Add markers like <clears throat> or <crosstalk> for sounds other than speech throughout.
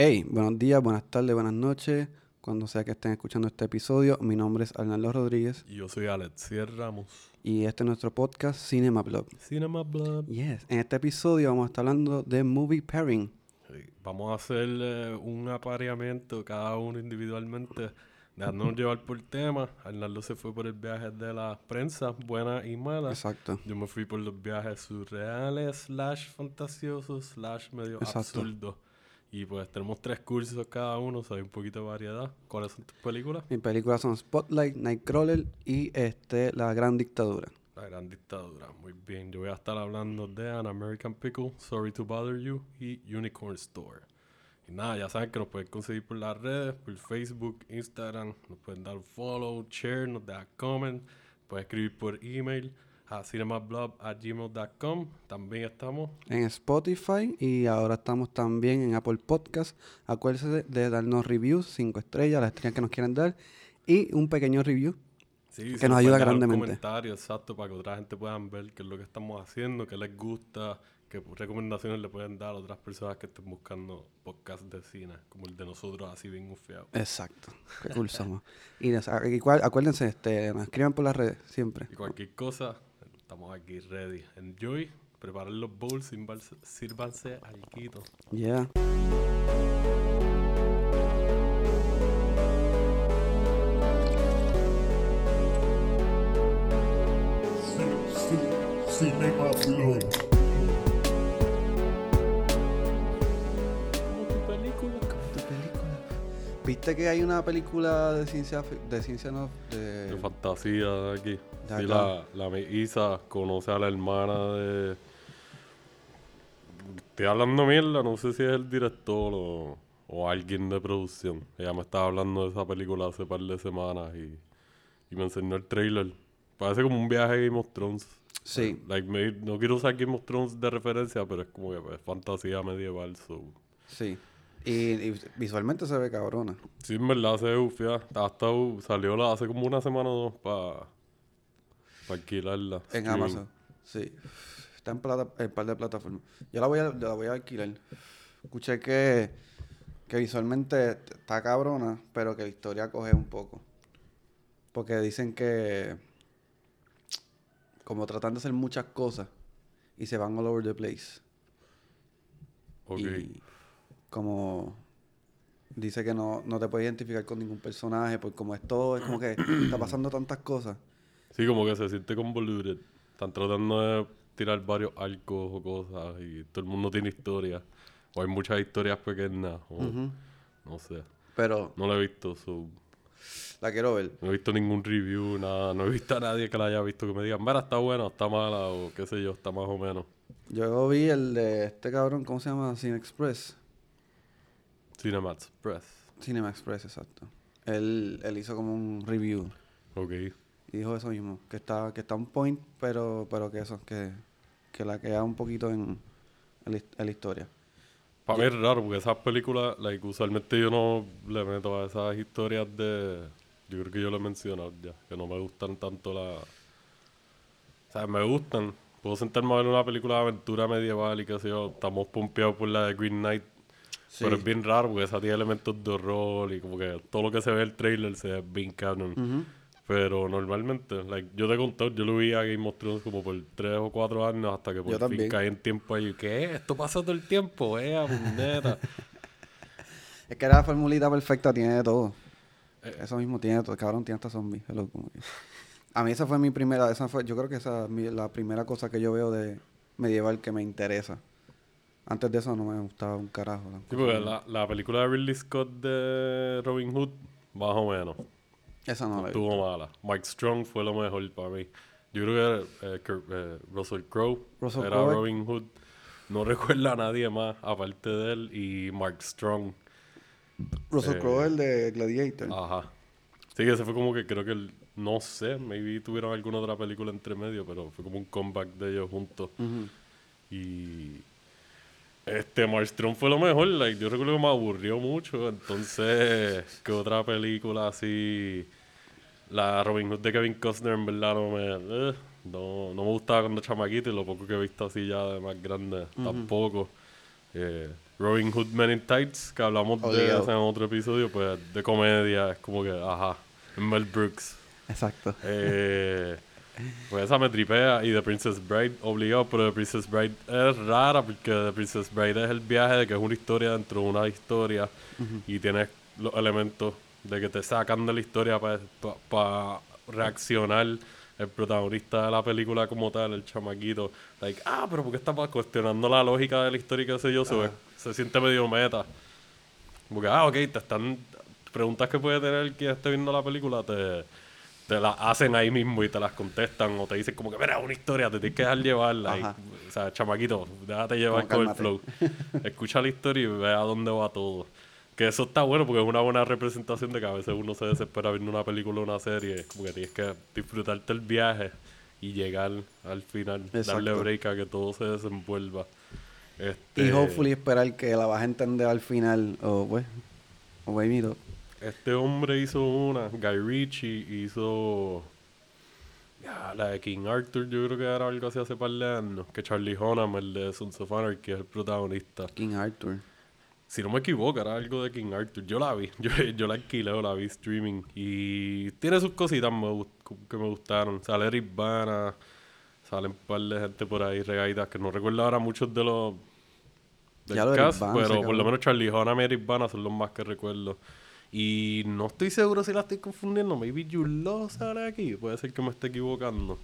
Hey, buenos días, buenas tardes, buenas noches. Cuando sea que estén escuchando este episodio, mi nombre es Arnaldo Rodríguez Y yo soy Alexier Ramos. y este es nuestro podcast Cinema Blog. Cinema Blog. Yes, en este episodio vamos a estar hablando de movie pairing. Sí, Vamos a hacer eh, un apareamiento cada uno individualmente, dejándonos llevar por tema. Arnaldo se fue por el viaje de la prensa, buena y mala. Exacto. Yo me fui por los viajes surreales, slash fantasiosos, slash medio Exacto. absurdos. Y pues tenemos tres cursos cada uno, o sea, hay un poquito de variedad. ¿Cuáles son tus películas? Mis películas son Spotlight, Nightcrawler y este La Gran Dictadura. La Gran Dictadura, muy bien. Yo voy a estar hablando de An American Pickle, Sorry to Bother You y Unicorn Store. Y nada, ya saben que nos pueden conseguir por las redes, por Facebook, Instagram. Nos pueden dar follow, share, nos dejan comment. Pueden escribir por email a cinemablog.gmail.com. También estamos. En Spotify y ahora estamos también en Apple Podcast. Acuérdense de, darnos reviews, 5 estrellas, las estrellas que nos quieran dar y un pequeño review. Sí, Que nos ayuda grandemente. comentario exacto para que otra gente puedan ver qué es lo que estamos haciendo, qué les gusta, qué recomendaciones le pueden dar a otras personas que estén buscando podcasts de cine, como el de nosotros, así bien ufiado. Exacto. Qué cool <laughs> somos. Y nos- a- igual, acuérdense, este, nos escriban por las redes siempre. Y cualquier cosa, estamos aquí ready. Enjoy, preparen los bowls, sírvanse- sírvanse alquito. Yeah. Cinema Blog. ¿Viste que hay una película de ciencia de ciencia no De de fantasía de aquí. De Sí, la, la Isa conoce a la hermana de... Estoy hablando mierda, no sé si es el director o, o alguien de producción. Ella me estaba hablando de esa película hace par de semanas y, y me enseñó el trailer. Parece como un viaje a Game of Thrones. Sí. Like, me- no quiero usar Game of Thrones de referencia, pero es como que pues, fantasía medieval. So. Sí. Y, y visualmente se ve cabrona. Sí, en verdad se ve ufia. Hasta salió la- hace como una semana o dos para alquilarla. En Streaming. Amazon. Sí. Está en plata, en par de plataformas. Yo la voy a, la voy a alquilar. Escuché que, que visualmente está cabrona, pero que la historia coge un poco. Porque dicen que como tratan de hacer muchas cosas y se van all over the place. Ok. Y como dice que no, no te puedes identificar con ningún personaje, porque como esto es como que está pasando tantas cosas. Sí, como que se siente convoluted. Están tratando de tirar varios arcos o cosas y todo el mundo tiene historias. O hay muchas historias pequeñas. O. No sé. Pero No la he visto. so, la quiero ver. no he visto ningún review, nada. No he visto a nadie que la haya visto que me diga, mira, está buena, está mala o qué sé yo, está más o menos. Yo vi el de este cabrón, ¿cómo se llama? Cine Express. Cinema Express. Cinema Express, exacto. Él, él hizo como un review Ok. y dijo eso mismo, que está, que está un point, pero, pero que eso, que, que la queda un poquito en, en, la, la historia. Para mí es raro porque esas películas, like, usualmente yo no le meto a esas historias de. Yo creo que yo lo he mencionado ya, que no me gustan tanto las. O sea, me gustan. Puedo sentarme a ver una película de aventura medieval y qué sé yo. Estamos pompeados por la de Green Knight. Sí. Pero es bien raro porque esa tiene elementos de horror y como que todo lo que se ve en el trailer se ve bien canon. Pero normalmente, like, yo te contado, yo lo vi a Game of Thrones como por tres o cuatro años hasta que por Yo fin también. caí en tiempo ahí. ¿Qué? Esto pasa todo el tiempo, eh, puñeta. <laughs> Es que la formulita perfecta tiene de todo. Eh. Eso mismo tiene todo. Cabrón, tiene hasta zombies. hello, como que- A mí esa fue mi primera, esa fue, yo creo que esa es la primera cosa que yo veo de medieval que me interesa. Antes de eso no me gustaba un carajo. Sí, porque la, la película de Ridley Scott de Robin Hood, más o menos, Esa no la estuvo mala. Mike Strong fue lo mejor para mí. Yo creo que eh, Kurt- eh, Russell Crowe Russell era Crowe. Robin Hood. No <laughs> recuerda a nadie más aparte de él y Mark Strong. Russell eh, Crowe, el de Gladiator. Ajá. Sí, que ese fue como que creo que el, no sé, maybe tuvieron alguna otra película entre medio, pero fue como un comeback de ellos juntos. Y este Marstrom fue lo mejor, like, yo recuerdo que me aburrió mucho, entonces que otra película así la Robin Hood de Kevin Costner en verdad no me eh, no, no me gustaba cuando chamaquito y lo poco que he visto así ya de más grande tampoco. Eh, Robin Hood Men in Tights, que hablamos de en otro episodio, pues de comedia, es como que, ajá, Mel Brooks. Exacto. Eh, pues esa me tripea y The Princess Bride obligado, pero The Princess Bride es rara porque The Princess Bride es el viaje de que es una historia dentro de una historia y tienes los elementos de que te sacan de la historia para reaccionar el protagonista de la película como tal, el chamaquito, like, ah, pero ¿por qué está pa- cuestionando la lógica de la historia y qué sé yo? Se, se siente medio meta. Porque, ah, ok, te están. Preguntas que puede tener quien esté viendo la película, te, te las hacen ahí mismo y te las contestan o te dicen como que, mira, una historia, te tienes que dejar llevarla. y- o sea, chamaquito, déjate llevar Como con el flow. <laughs> Escucha la historia y ve a dónde va todo. Que eso está bueno porque es una buena representación de que a veces uno se desespera viendo una película o una serie. Es como que tienes que disfrutarte el viaje y llegar al final, darle break a que todo se desenvuelva. Este, Y hopefully esperar que la vas a entender al final. O pues. O mira. Este hombre hizo una, Guy Ritchie hizo ya, la de King Arthur, yo creo que era algo así hace par de años, que Charlie Hunnam, el de Sons of Anarchy, es el protagonista. King Arthur. Si no me equivoco, era algo de King Arthur. Yo la vi, <laughs> yo, yo la alquilé o la vi streaming. Y tiene sus cositas me que me gustaron. Sale Eric Bana, salen un par de gente por ahí regaditas, que no recuerdo ahora muchos de los del Ya lo de cast, Bana, ese pero por lo menos Charlie Hunnam y Eric Bana son los más que recuerdo. Y no estoy seguro si la estoy confundiendo. Maybe Jude Law sale aquí. Puede ser que me esté equivocando.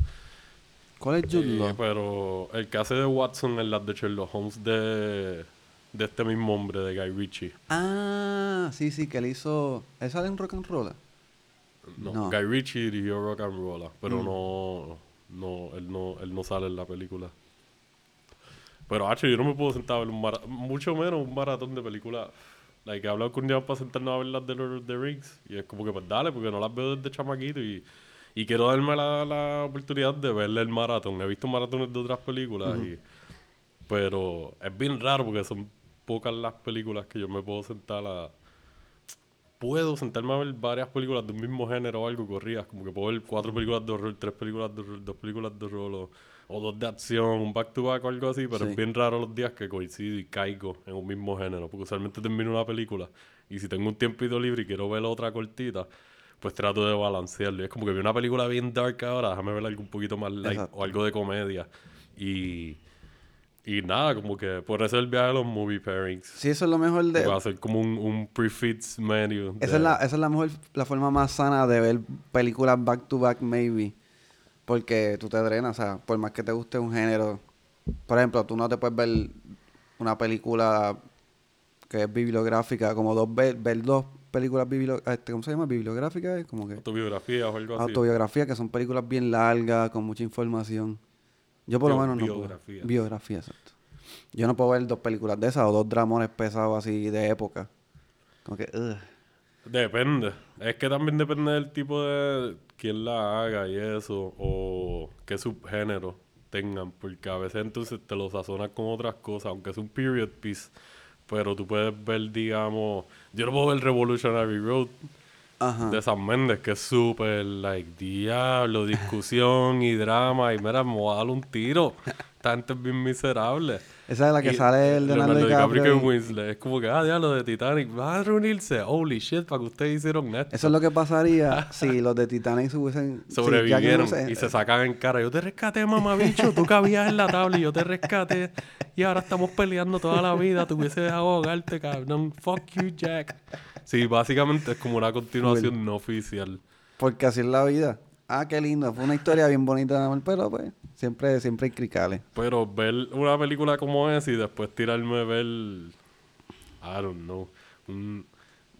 ¿Cuál es Jude Eh, Law? pero el que hace de Watson en las de Sherlock Holmes de, de este mismo hombre, de Guy Ritchie. Ah, sí, sí, que él hizo. ¿Él sale en Rock and Roll? No, No. Guy Ritchie dirigió Rock and Roll, pero Mm. no, no, él no, él no sale en la película. Pero, hacho, yo no me puedo sentar a ver un maratón, mucho menos un maratón de películas. Like, he hablado con Jan para sentarnos a ver las de Lord of the Rings. Y es como que, pues dale, porque no las veo desde chamaquito y, y quiero darme la, la oportunidad de verle el maratón. He visto maratones de otras películas, y, pero es bien raro porque son pocas las películas que yo me puedo sentar a, puedo sentarme a ver varias películas de un mismo género o algo corridas, como que puedo ver cuatro películas de horror, tres películas de horror, dos películas de horror o, o dos de acción, un back to back o algo así, pero Sí. es bien raro los días que coincido y caigo en un mismo género, porque usualmente termino una película y si tengo un tiempito libre y quiero ver otra cortita, pues trato de balancearlo. Y es como que vi una película bien dark ahora, déjame ver algo un poquito más light Exacto. o algo de comedia. Y, y nada, como que por eso el viaje de los movie pairings. Sí, eso es lo mejor de. Va a ser como un, un prefix menu. Esa es, la, esa es la mejor, la forma más sana de ver películas back to back, maybe. Porque tú te drenas, o sea, por más que te guste un género. Por ejemplo, tú no te puedes ver una película que es bibliográfica, como dos, ver, ver dos películas bibliográficas, ¿cómo se llama? Bibliográficas, como que autobiografía o algo así. autobiografía, que son películas bien largas, con mucha información. Yo por lo menos no puedo. biografías. Biografía, exacto. Yo no puedo ver dos películas de esas o dos dramones pesados así de época. Como que, ugh. Depende. Es que también depende del tipo de quién la haga y eso, o qué subgénero tengan, porque a veces entonces te lo sazonas con otras cosas, aunque es un period piece, pero tú puedes ver, digamos, yo no puedo ver Revolutionary Road Ajá. de San Méndez, que es súper, like, diablo, discusión y drama, y mira, me voy a dar un tiro. Esta gente es bien miserable. Esa es la que Y sale el Leonardo DiCaprio DiCaprio. y y- Winslet. Es como que, ah, diablo, de Titanic. Van a reunirse. Holy shit, para que ustedes hicieron esto. Eso es lo que pasaría <laughs> si los de Titanic se hubiesen... Sobrevivieron y se sacan en cara. Yo te rescaté, mamabicho. Tú cabías en la tabla y yo te rescaté. Y ahora estamos peleando toda la vida. Te hubiese dejado ahogarte, cabrón. Fuck you, Jack. Sí, básicamente es como una continuación no oficial. Porque así es la vida. Ah, qué lindo. Fue una historia bien bonita pero pues siempre, siempre hay cricales. Pero ver una película como esa y después tirarme a ver, I don't know, un-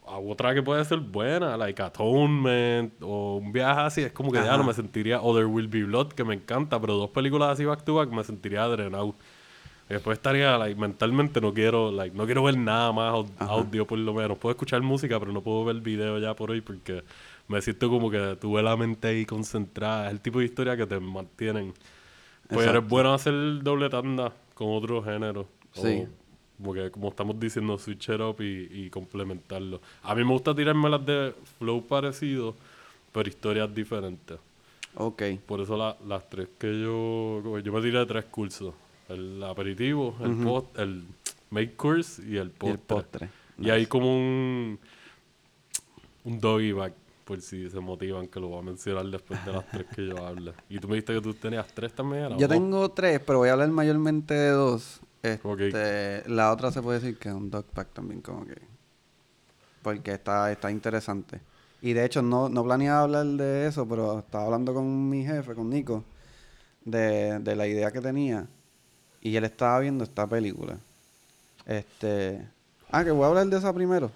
a otra que puede ser buena, like Atonement o un viaje así, es como que ya Ajá. no me sentiría, o There Will Be Blood, que me encanta, pero dos películas así back to back me sentiría drenado. Y después estaría, like, mentalmente no quiero, like, no quiero ver nada más au- Ajá. audio por lo menos. Puedo escuchar música, pero no puedo ver video ya por hoy porque me siento como que tuve la mente ahí concentrada. Es el tipo de historia que te mantienen. Pues Exacto. eres bueno hacer doble tanda con otro género. Sí. O, porque como estamos diciendo, switch it up y, y complementarlo. A mí me gusta tirarme las de flow parecido, pero historias diferentes. Ok. Por eso la- las tres que yo... Yo me tiré tres cursos. El aperitivo, el post, el Make course y el Y el postre. postre. Y hay como un, un doggy bag, por si se motivan, que lo voy a mencionar después de las tres que yo hable. Y tú me dijiste que tú tenías tres también. Yo tengo tres, pero voy a hablar mayormente de dos. Este, La otra se puede decir que es un dog pack también, como que. Porque está, está interesante. Y de hecho, no, no planeaba hablar de eso, pero estaba hablando con mi jefe, con Nico, de, de la idea que tenía. Y él estaba viendo esta película. Este. Ah, que voy a hablar de esa primero.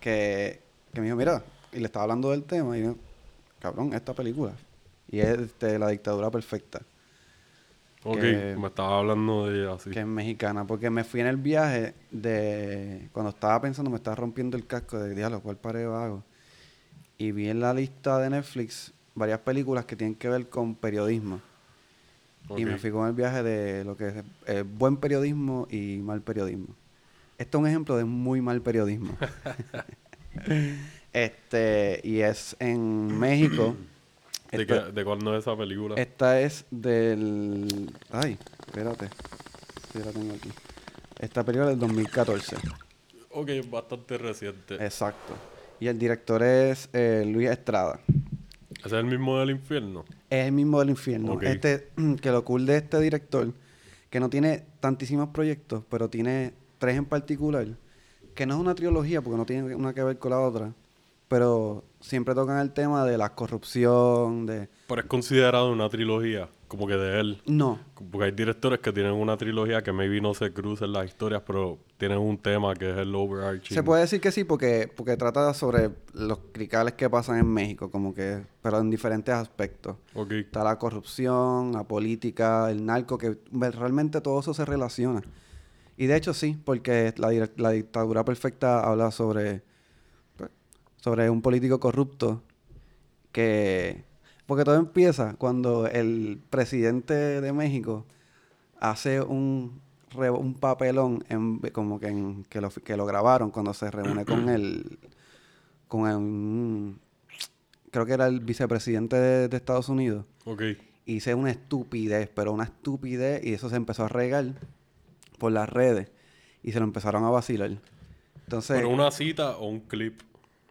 que, que me dijo, mira, y le estaba hablando del tema. Y yo, cabrón, esta película. Y es este, La dictadura perfecta. Ok, que- me estaba hablando de ella así. Que es mexicana, porque me fui en el viaje de... Cuando estaba pensando, me estaba rompiendo el casco de diálogo, ¿cuál pareo hago? Y vi en la lista de Netflix varias películas que tienen que ver con periodismo. Y me fui con el viaje de lo que es eh, buen periodismo y mal periodismo. Esto es un ejemplo de muy mal periodismo. <laughs> <laughs> este, y es en México. ¿De, Esta- qué- ¿De cuándo es esa película? esta es del. Ay, espérate. Sí, la tengo aquí. Esta película es del 2014. Ok, es bastante reciente. Exacto. Y el director es eh, Luis Estrada. ¿Ese es el mismo del infierno? Es el mismo del infierno. Ok. Este, <clears throat> que lo cool de este director, que no tiene tantísimos proyectos, pero tiene tres en particular, que no es una trilogía porque no tiene una que ver con la otra, pero siempre tocan el tema de la corrupción, de... Pero es considerado una trilogía, como que de él. No, Porque hay directores que tienen una trilogía que maybe no se cruzan las historias, pero tienen un tema que es el overarching. Se puede decir que sí porque, porque trata sobre los cricales que pasan en México, como que, pero en diferentes aspectos. Ok, Está la corrupción, la política, el narco, que realmente todo eso se relaciona. Y de hecho sí, porque la, la dictadura perfecta habla sobre, sobre un político corrupto que... Porque todo empieza cuando el presidente de México hace un, un papelón en, como que, en- que, lo, que lo grabaron cuando se reúne con el... con el, creo que era el vicepresidente de, de Estados Unidos ok. hice una estupidez, pero una estupidez, y eso se empezó a regar por las redes y se lo empezaron a vacilar. Entonces, Pero una cita o un clip.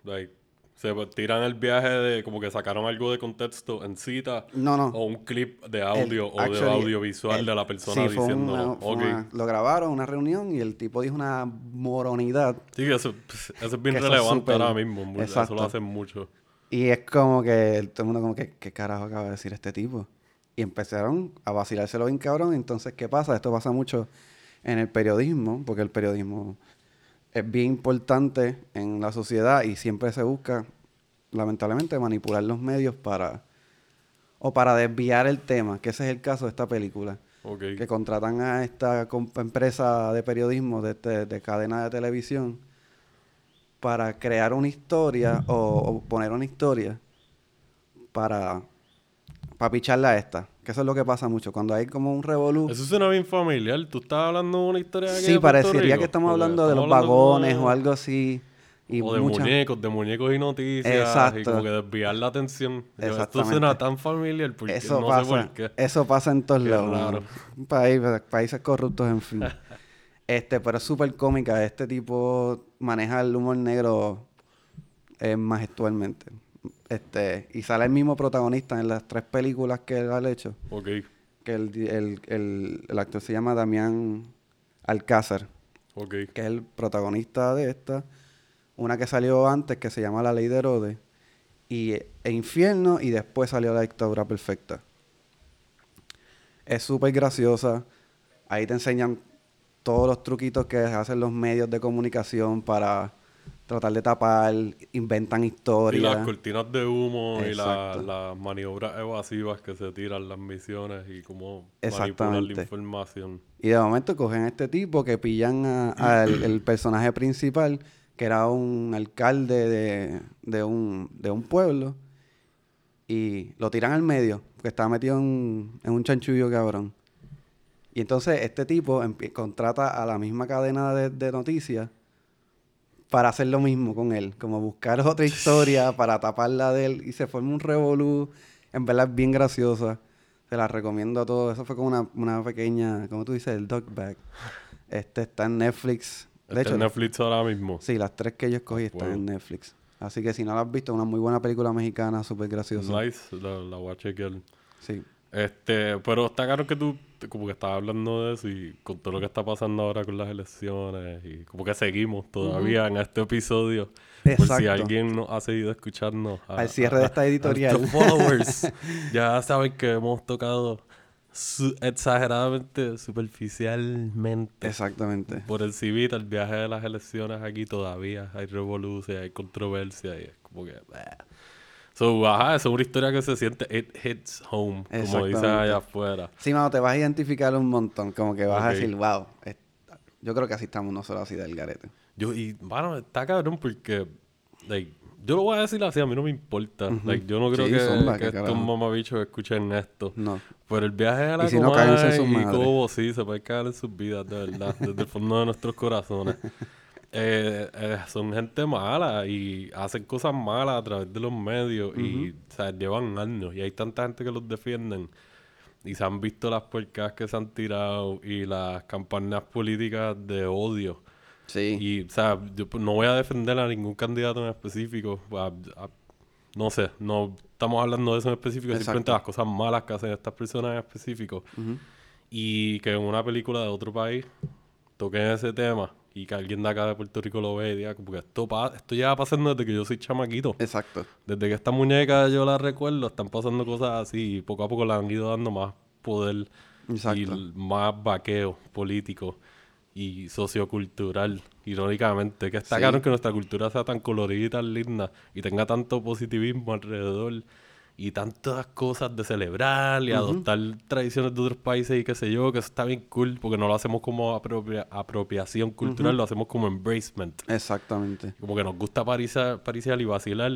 Like, se tiran el viaje de como que sacaron algo de contexto en cita. no, no. O un clip de audio El- o de audiovisual el- de la persona sí, diciéndolo. una- fue ok. una- lo grabaron, una reunión, y el tipo dijo una moronidad. Sí, eso, pues, eso es bien relevante ahora mismo. Eso lo hacen mucho. Y es como que todo el mundo como que, ¿qué carajo acaba de decir este tipo? Y empezaron a vacilárselo bien cabrón. Entonces, ¿qué pasa? Esto pasa mucho en el periodismo, porque el periodismo es bien importante en la sociedad y siempre se busca, lamentablemente, manipular los medios para... o para desviar el tema, que ese es el caso de esta película. Que contratan a esta empresa de periodismo, de, este- de cadena de televisión, para crear una historia o, o poner una historia para, para picharla a esta. Que eso es lo que pasa mucho. Cuando hay como un revolú. Eso suena bien familiar. ¿Tú estás hablando de una historia de Sí, de parecería Rico? que estamos hablando de los hablando vagones o algo así. Y o de muchas- muñecos, de muñecos y noticias. Y Exacto. como que desviar la atención. Esto suena tan familiar porque Eso no pasa, sé por qué. eso pasa en todos lados. país, países corruptos, en fin. <laughs> este, pero es súper cómica. Este tipo maneja el humor negro eh, majestualmente. Este, y sale el mismo protagonista en las tres películas que él ha hecho. Ok. Que el, el, el actor se llama Damián Alcázar, Ok. que es el protagonista de esta. Una que salió antes que se llama La Ley de Herodes. Y e Infierno y después salió La Dictadura Perfecta. Es súper graciosa. Ahí te enseñan todos los truquitos que hacen los medios de comunicación para tratar de tapar, inventan Y historias. las cortinas de humo y la- las maniobras evasivas que se tiran las misiones y cómo manipular la información. Y de momento cogen a este tipo que pillan al el <clears throat> personaje principal, que era un alcalde de, de un, de un pueblo, y lo tiran al medio, porque estaba metido en, en un chanchullo cabrón. Y entonces este tipo contrata a la misma cadena de, de noticias para hacer lo mismo con él, como buscar otra historia <sighs> para taparla de él, y se forma un revolú, en verdad es bien graciosa. Se la recomiendo a todos. Eso fue como una, una pequeña, como tú dices, el dog bag. Este está en Netflix. De Está hecho, en Netflix ahora mismo. sí, las tres que yo escogí están en Netflix. Así que si no la has visto, una muy buena película mexicana, súper graciosa. Nice, la, la voy a chequear. Sí. Este, pero está claro que tú como que estabas hablando de eso y con todo lo que está pasando ahora con las elecciones y como que seguimos todavía en este episodio. Por si alguien nos ha seguido escuchando. a- Al cierre de esta editorial. <laughs> <laughs> followers, ya saben que hemos tocado su- exageradamente, superficialmente. Exactamente. Por el civita, el viaje de las elecciones aquí todavía hay revolución, hay controversia y es como que... bah. So, ajá, eso es una historia que se siente, it hits home, como dicen Exactamente. allá afuera. Sí, mano, te vas a identificar un montón. Como que vas a Ok. decir, wow. es- Yo creo que así estamos nosotros así del garete. Yo, y, bueno, está cabrón porque, like, yo lo voy a decir así, a mí no me importa. like, yo no creo Sí, que, zumba, que estos mamabichos escuchen esto. No. Pero el viaje a la Y si no, en sus y. Cobo, sí, se puede caer en sus vidas, de verdad, desde el fondo de nuestros corazones. <laughs> Eh, eh, son gente mala y hacen cosas malas a través de los medios y o sea, llevan años y hay tanta gente que los defienden y se han visto las puercas que se han tirado y las campañas políticas de odio. Sí. Y, o sea, yo pues, no voy a defender a ningún candidato en específico. a- a- no sé, no estamos hablando de eso en específico, Exacto. simplemente las cosas malas que hacen estas personas en específico. Y que en una película de otro país toquen ese tema y que alguien de acá de Puerto Rico lo ve y diga, porque esto, pa- esto lleva pasando desde que yo soy chamaquito. Exacto. Desde que esta muñeca yo la recuerdo, están pasando cosas así y poco a poco le han ido dando más poder Exacto. y más vaqueo político y sociocultural, irónicamente. Que está Sí. claro que nuestra cultura sea tan colorida y tan linda y tenga tanto positivismo alrededor y tantas cosas de celebrar y adoptar tradiciones de otros países y qué sé yo, que eso está bien cool porque no lo hacemos como apropia- apropiación cultural, lo hacemos como embracement. Exactamente. Como que nos gusta parisa- pariciar y vacilar.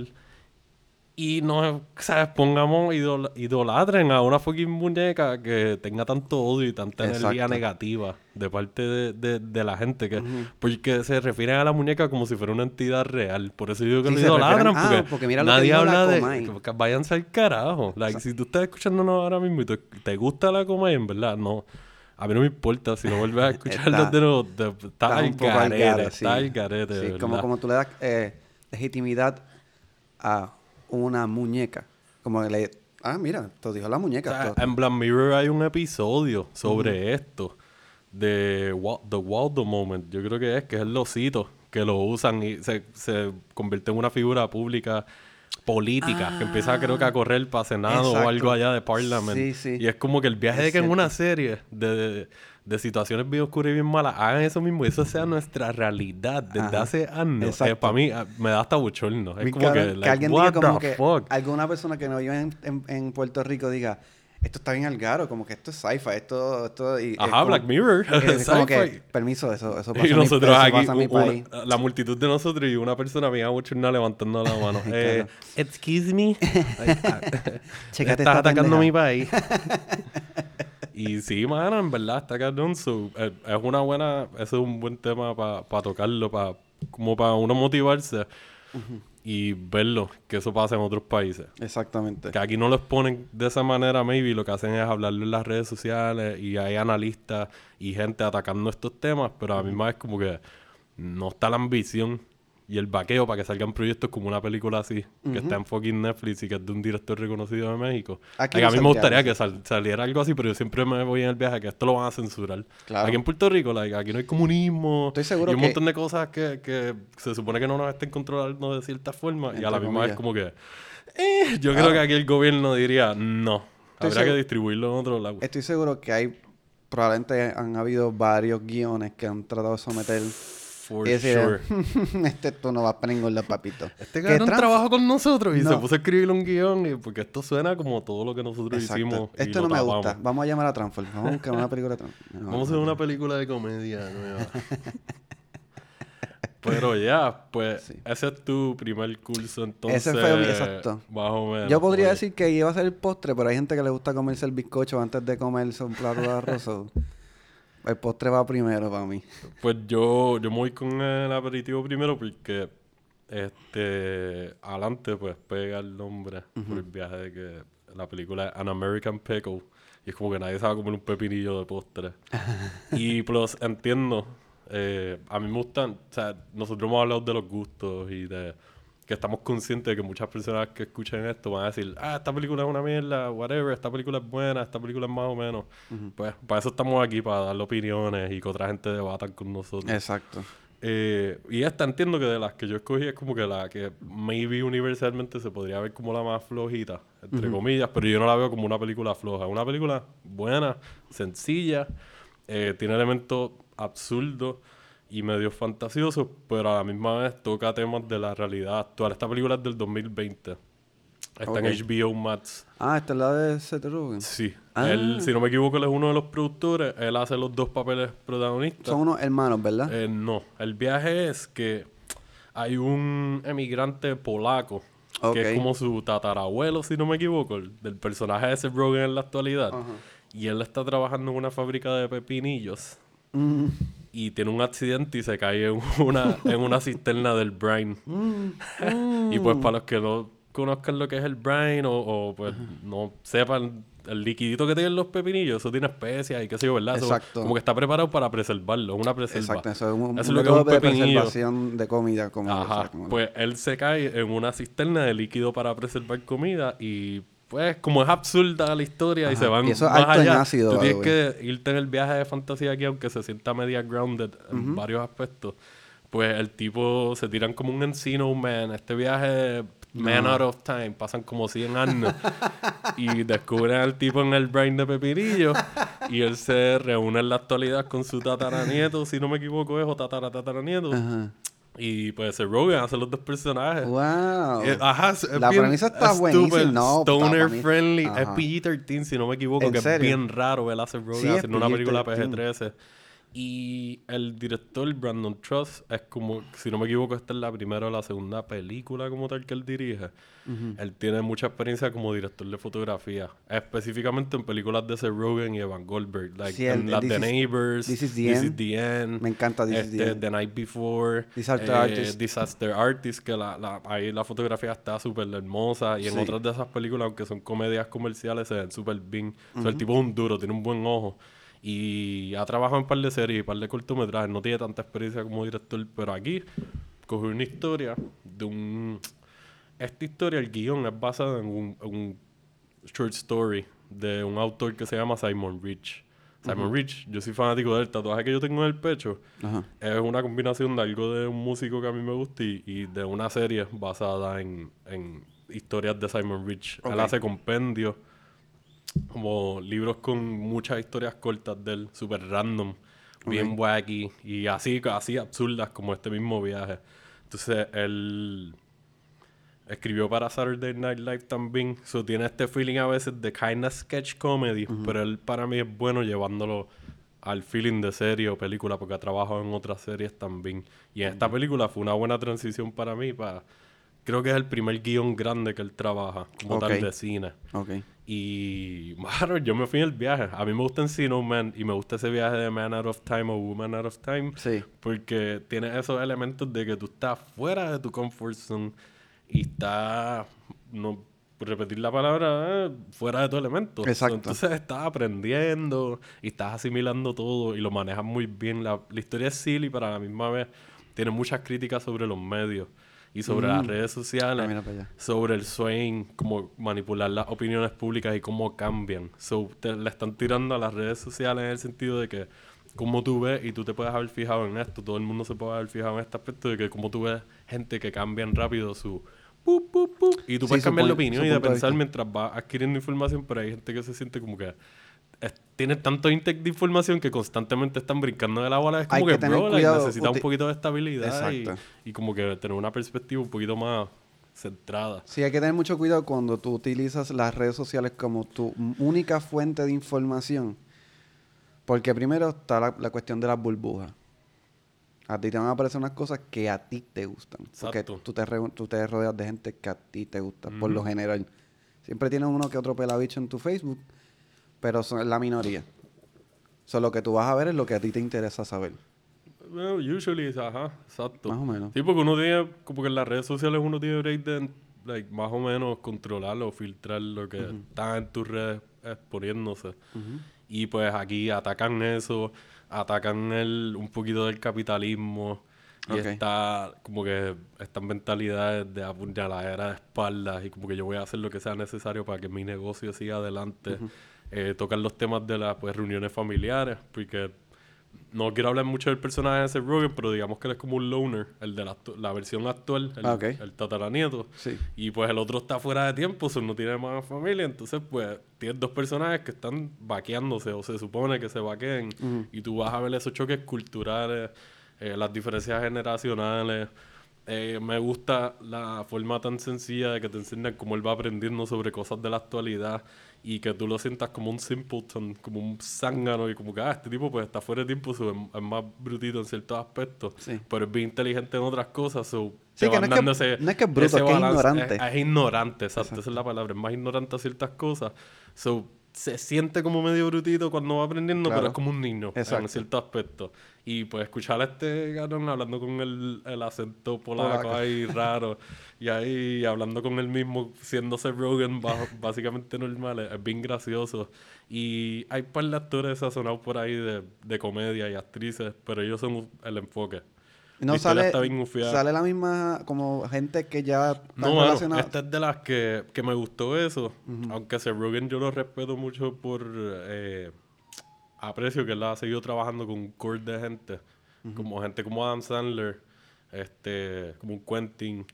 Y no, ¿sabes? Pongamos, idol- idolatren a una fucking muñeca que tenga tanto odio y tanta energía negativa de parte de, de- de la gente. que Porque se refieren a la muñeca como si fuera una entidad real. Por eso digo que Sí, lo idolatran. refieren- ah, porque, porque mira lo que nadie habla de... Comay. que váyanse al carajo. Like, si tú estás escuchándonos ahora mismo y te, te gusta la Comay, en verdad, no... A mí no me importa si no vuelves a <laughs> escucharlo Está- de nuevo. Está al garete. sí. al garete, de Sí, como, como tú le das eh, legitimidad a una muñeca. Como le... Ah, mira, te dijo la O muñeca. sea, esto- en Black Mirror hay un episodio sobre esto. De Wa- The Waldo Moment. Yo creo que es, que es el osito. Que lo usan y se, se convierte en una figura pública política. que empieza creo que a correr para Senado o algo allá de Parliament. Sí, sí. Y es como que el viaje de que en una serie de, de, de situaciones bien oscuras y bien malas hagan eso mismo y eso sea nuestra realidad desde Ajá. hace años. Exacto. para mí ah, me da hasta bochorno. Es como que, que alguien diga como que fuck? alguna persona que no vive en, en- en Puerto Rico diga esto está bien al garo, como que esto es sci-fi, esto, esto y es Ajá, como- Black Mirror. <laughs> es como que, permiso, eso, eso pasa, Y mi- nosotros eso aquí, mi una- país. la multitud de nosotros y una persona bien abochornada levantando la mano. <laughs> eh, excuse me. <laughs> Chécate Estás esta atacando pendeja. mi país. Y sí, mano, en verdad, está cabrón. So, eh, es una buena, ese es un buen tema para tocarlo, para como para uno motivarse y verlo, que eso pasa en otros países. Exactamente. Que aquí no lo exponen de esa manera, maybe. Lo que hacen es hablarlo en las redes sociales y hay analistas y gente atacando estos temas, pero a la misma vez como que no está la ambición y el vaqueo para que salgan proyectos como una película así, que está en fucking Netflix y que es de un director reconocido de México. Aquí a mí me gustaría que sal- saliera algo así, pero yo siempre me voy en el viaje que esto lo van a censurar. Claro. Aquí en Puerto Rico, like, aquí no hay comunismo Estoy seguro y un que- montón de cosas que, que se supone que no nos estén controlando de cierta forma y a la misma vez como que eh, yo Ah. creo que aquí el gobierno diría no. Estoy seguro- que distribuirlo en otro lado. Estoy seguro que hay, probablemente han habido varios guiones que han tratado de someter For <laughs> este tú no vas para ningún lado, papito. Este cabrón trabajó con nosotros y se puso a escribir un guion y- porque esto suena como todo lo que nosotros Exacto. hicimos. Esto no me tapamos. gusta. Vamos a llamar a Transform. Vamos a buscar una película de Transform. <laughs> No, Vamos a hacer una película de comedia nueva. <laughs> Pero ya, pues Sí. ese es tu primer curso entonces. Ese fue mi- exacto. Más o menos. Yo podría Oye, decir que iba a ser el postre, pero hay gente que le gusta comerse el bizcocho antes de comerse un plato de arroz. El postre va primero para mí. Pues yo, yo me voy con el aperitivo primero porque este adelante pues pega el nombre por el viaje de que la película es An American Pickle Y es como que nadie sabe comer un pepinillo de postre. <laughs> y plus, entiendo, eh, a mí me gustan, o sea, nosotros hemos hablado de los gustos y de que estamos conscientes de que muchas personas que escuchen esto van a decir, ah, esta película es una mierda, whatever, esta película es buena, esta película es más o menos. Pues para eso estamos aquí, para darle opiniones y que otra gente debata con nosotros. Exacto. Eh, y esta entiendo que de las que yo escogí es como que la que maybe universalmente se podría ver como la más flojita, entre comillas, pero yo no la veo como una película floja. Una película buena, sencilla, eh, tiene elementos absurdos y medio fantasiosos, pero a la misma vez toca temas de la realidad actual. Esta película es del 2020. Está en HBO Max. Ah, esta es la de Seth Rogen. Sí. Ah. Él, si no me equivoco, él es uno de los productores. Él hace los dos papeles protagonistas. Son unos hermanos, ¿verdad? Eh, no. El viaje es que hay un emigrante polaco que es como su tatarabuelo, si no me equivoco, el- del personaje de Seth Rogen en la actualidad. Y él está trabajando en una fábrica de pepinillos Mm, y tiene un accidente y se cae en <laughs> una, en una cisterna del brain. <laughs> y pues para los que no conozcan lo que es el brain o, o, pues no sepan el liquidito que tienen los pepinillos, eso tiene especias y qué sé yo, ¿verdad? Eso Exacto. como que está preparado para preservarlo, es una preserva. Exacto, eso es un, Eso un es lo que es un método de pepinillo. preservación de comida. Como Ajá, pues él se cae en una cisterna de líquido para preservar comida y pues como es absurda la historia y se van y eso es más allá, ácido, tú tienes que irte en el viaje de fantasía aquí aunque se sienta media grounded en varios aspectos. Pues el tipo se tiran como un encino man, este viaje man out of time, pasan como 100 años <laughs> y descubren al tipo en el brain de Pepinillo y él se reúne en la actualidad con su tataranieto, si no me equivoco es o tatara tataranieto. Ajá. Y pues se Rogan hace los dos personajes. Wow. Eh, ajá, es- es La bien premisa está buenísima. No, está Stoner buenísima. friendly. Es Ajá. PG-13, si no me equivoco, ¿En que serio? es bien raro ver a Seth Rogen Sí, es haciendo una película PG-13. PG-13. Y el director, Brandon Trust, es como, si no me equivoco, esta es la primera o la segunda película como tal que él dirige. Él tiene mucha experiencia como director de fotografía, específicamente en películas de Seth Rogen y Evan Goldberg, like Sí, en las This de is- Neighbors, This is the End. End, Me encanta This is the este, End. The Night Before, Disaster eh, Artist. Disaster Artist, que la, la- ahí la fotografía está súper hermosa. Y en Sí. otras de esas películas, aunque son comedias comerciales, se ven súper bien. O sea, el tipo es un duro, tiene un buen ojo. Y ha trabajado en un par de series y un par de cortometrajes. No tiene tanta experiencia como director, pero aquí cogió una historia de un... Esta historia, el guion, es basada en un, en un short story de un autor que se llama Simon Rich. Simon Rich, yo soy fanático del tatuaje que yo tengo en el pecho. Es una combinación de algo de un músico que a mí me gusta y, y de una serie basada en, en historias de Simon Rich. Ok. Él hace compendios, como libros con muchas historias cortas de él, súper random, bien wacky y así, así absurdas como este mismo viaje. Entonces, él escribió para Saturday Night Live también. So, tiene este feeling a veces de kind of sketch comedy, pero él para mí es bueno llevándolo al feeling de serie o película porque ha trabajado en otras series también. Y en esta película fue una buena transición para mí. Para, creo que es el primer guion grande que él trabaja como tal de cine. Ok. Y, mano, yo me fui en el viaje. A mí me gusta Encino Man y me gusta ese viaje de Man Out of Time o Woman Out of Time. Sí. Porque tiene esos elementos de que tú estás fuera de tu comfort zone y estás, no repetir la palabra, eh, fuera de tu elemento. Exacto. Entonces estás aprendiendo y estás asimilando todo y lo manejas muy bien. La, la historia es silly, pero a la misma vez tiene muchas críticas sobre los medios y sobre las redes sociales Ah, sobre el swing, como manipular las opiniones públicas y cómo cambian. So, te, le están tirando a las redes sociales en el sentido de que como tú ves, y tú te puedes haber fijado en esto, todo el mundo se puede haber fijado en este aspecto de que como tú ves gente que cambian rápido su... pup, pup, pup, y tú Sí, puedes cambiar de pun- opinión y de pensar mientras vas adquiriendo información, pero hay gente que se siente como que es- tiene tanto intake de información que constantemente están brincando de la bola. Es Hay como que que, bro, like, necesita un poquito de estabilidad y, Exacto. y como que tener una perspectiva un poquito más centrada. Sí, hay que tener mucho cuidado cuando tú utilizas las redes sociales como tu única fuente de información. Porque primero está la, la cuestión de las burbujas. A ti te van a aparecer unas cosas que a ti te gustan. Porque tú te, re- tú te rodeas de gente que a ti te gusta, por lo general. Siempre tienes uno que otro pelabicho en tu Facebook, pero son la minoría. Solo lo que tú vas a ver es lo que a ti te interesa saber. Well, usually, ajá, exacto. Más o menos. Sí, porque uno tiene, como que en las redes sociales uno tiene break de, like, más o menos controlar o filtrar lo que está en tus redes exponiéndose. Y pues aquí atacan eso, atacan el, un poquito del capitalismo. Y está como que estas mentalidades de apuñaladera de espaldas y como que yo voy a hacer lo que sea necesario para que mi negocio siga adelante. Eh, tocan los temas de las pues, reuniones familiares, porque no quiero hablar mucho del personaje de Seth Rogen, pero digamos que él es como un loner, el de la, versión actual, el, ah, el tataranieto. Y pues el otro está fuera de tiempo, no tiene más familia, entonces pues tienes dos personajes que están vaqueándose, o se supone que se vaqueen, y tú vas a ver esos choques culturales, eh, las diferencias generacionales. Eh, me gusta la forma tan sencilla de que te enseñan cómo él va aprendiendo sobre cosas de la actualidad y que tú lo sientas como un simpleton, como un zángano y como que, ah, este tipo pues está fuera de tiempo, es más brutito en ciertos aspectos, pero es bien inteligente en otras cosas, so, sí, que no, es que, no es que es bruto, es que es ignorante. Es, ignorante, exacto, esa es la palabra, es más ignorante a ciertas cosas, so, se siente como medio brutito cuando va aprendiendo, pero es como un niño en cierto aspecto. Y pues escuchar a este garón hablando con el, el acento polaco, ahí <laughs> raro, y ahí hablando con él mismo, siéndose Rogan básicamente normal, es, bien gracioso. Y hay par de actores sazonados por ahí de, de comedia y actrices, pero ellos son el enfoque. No sale, sale la misma como gente que ya no, relacionada. esta es de las que, que me gustó eso. Aunque ese Rogan yo lo respeto mucho por eh, aprecio que él ha seguido trabajando con un core de gente. Como gente como Adam Sandler, este, como un Quentin,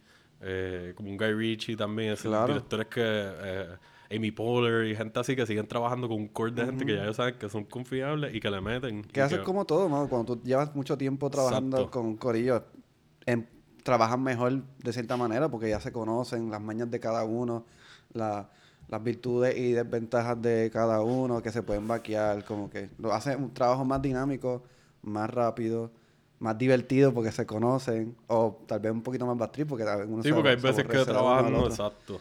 eh, como un Guy Ritchie también. Esos directores que eh, Amy Poehler y gente así que siguen trabajando con un core de gente que ya ellos saben que son confiables y que le meten. Que haces como todo, ¿no? Cuando tú llevas mucho tiempo trabajando con corillos, em, trabajan mejor de cierta manera porque ya se conocen las mañas de cada uno, las virtudes y desventajas de cada uno que se pueden vaquear, como que lo hace un trabajo más dinámico, más rápido más divertido porque se conocen, o tal vez un poquito más bastriz porque uno Sí, porque hay veces que trabajan, no, exacto.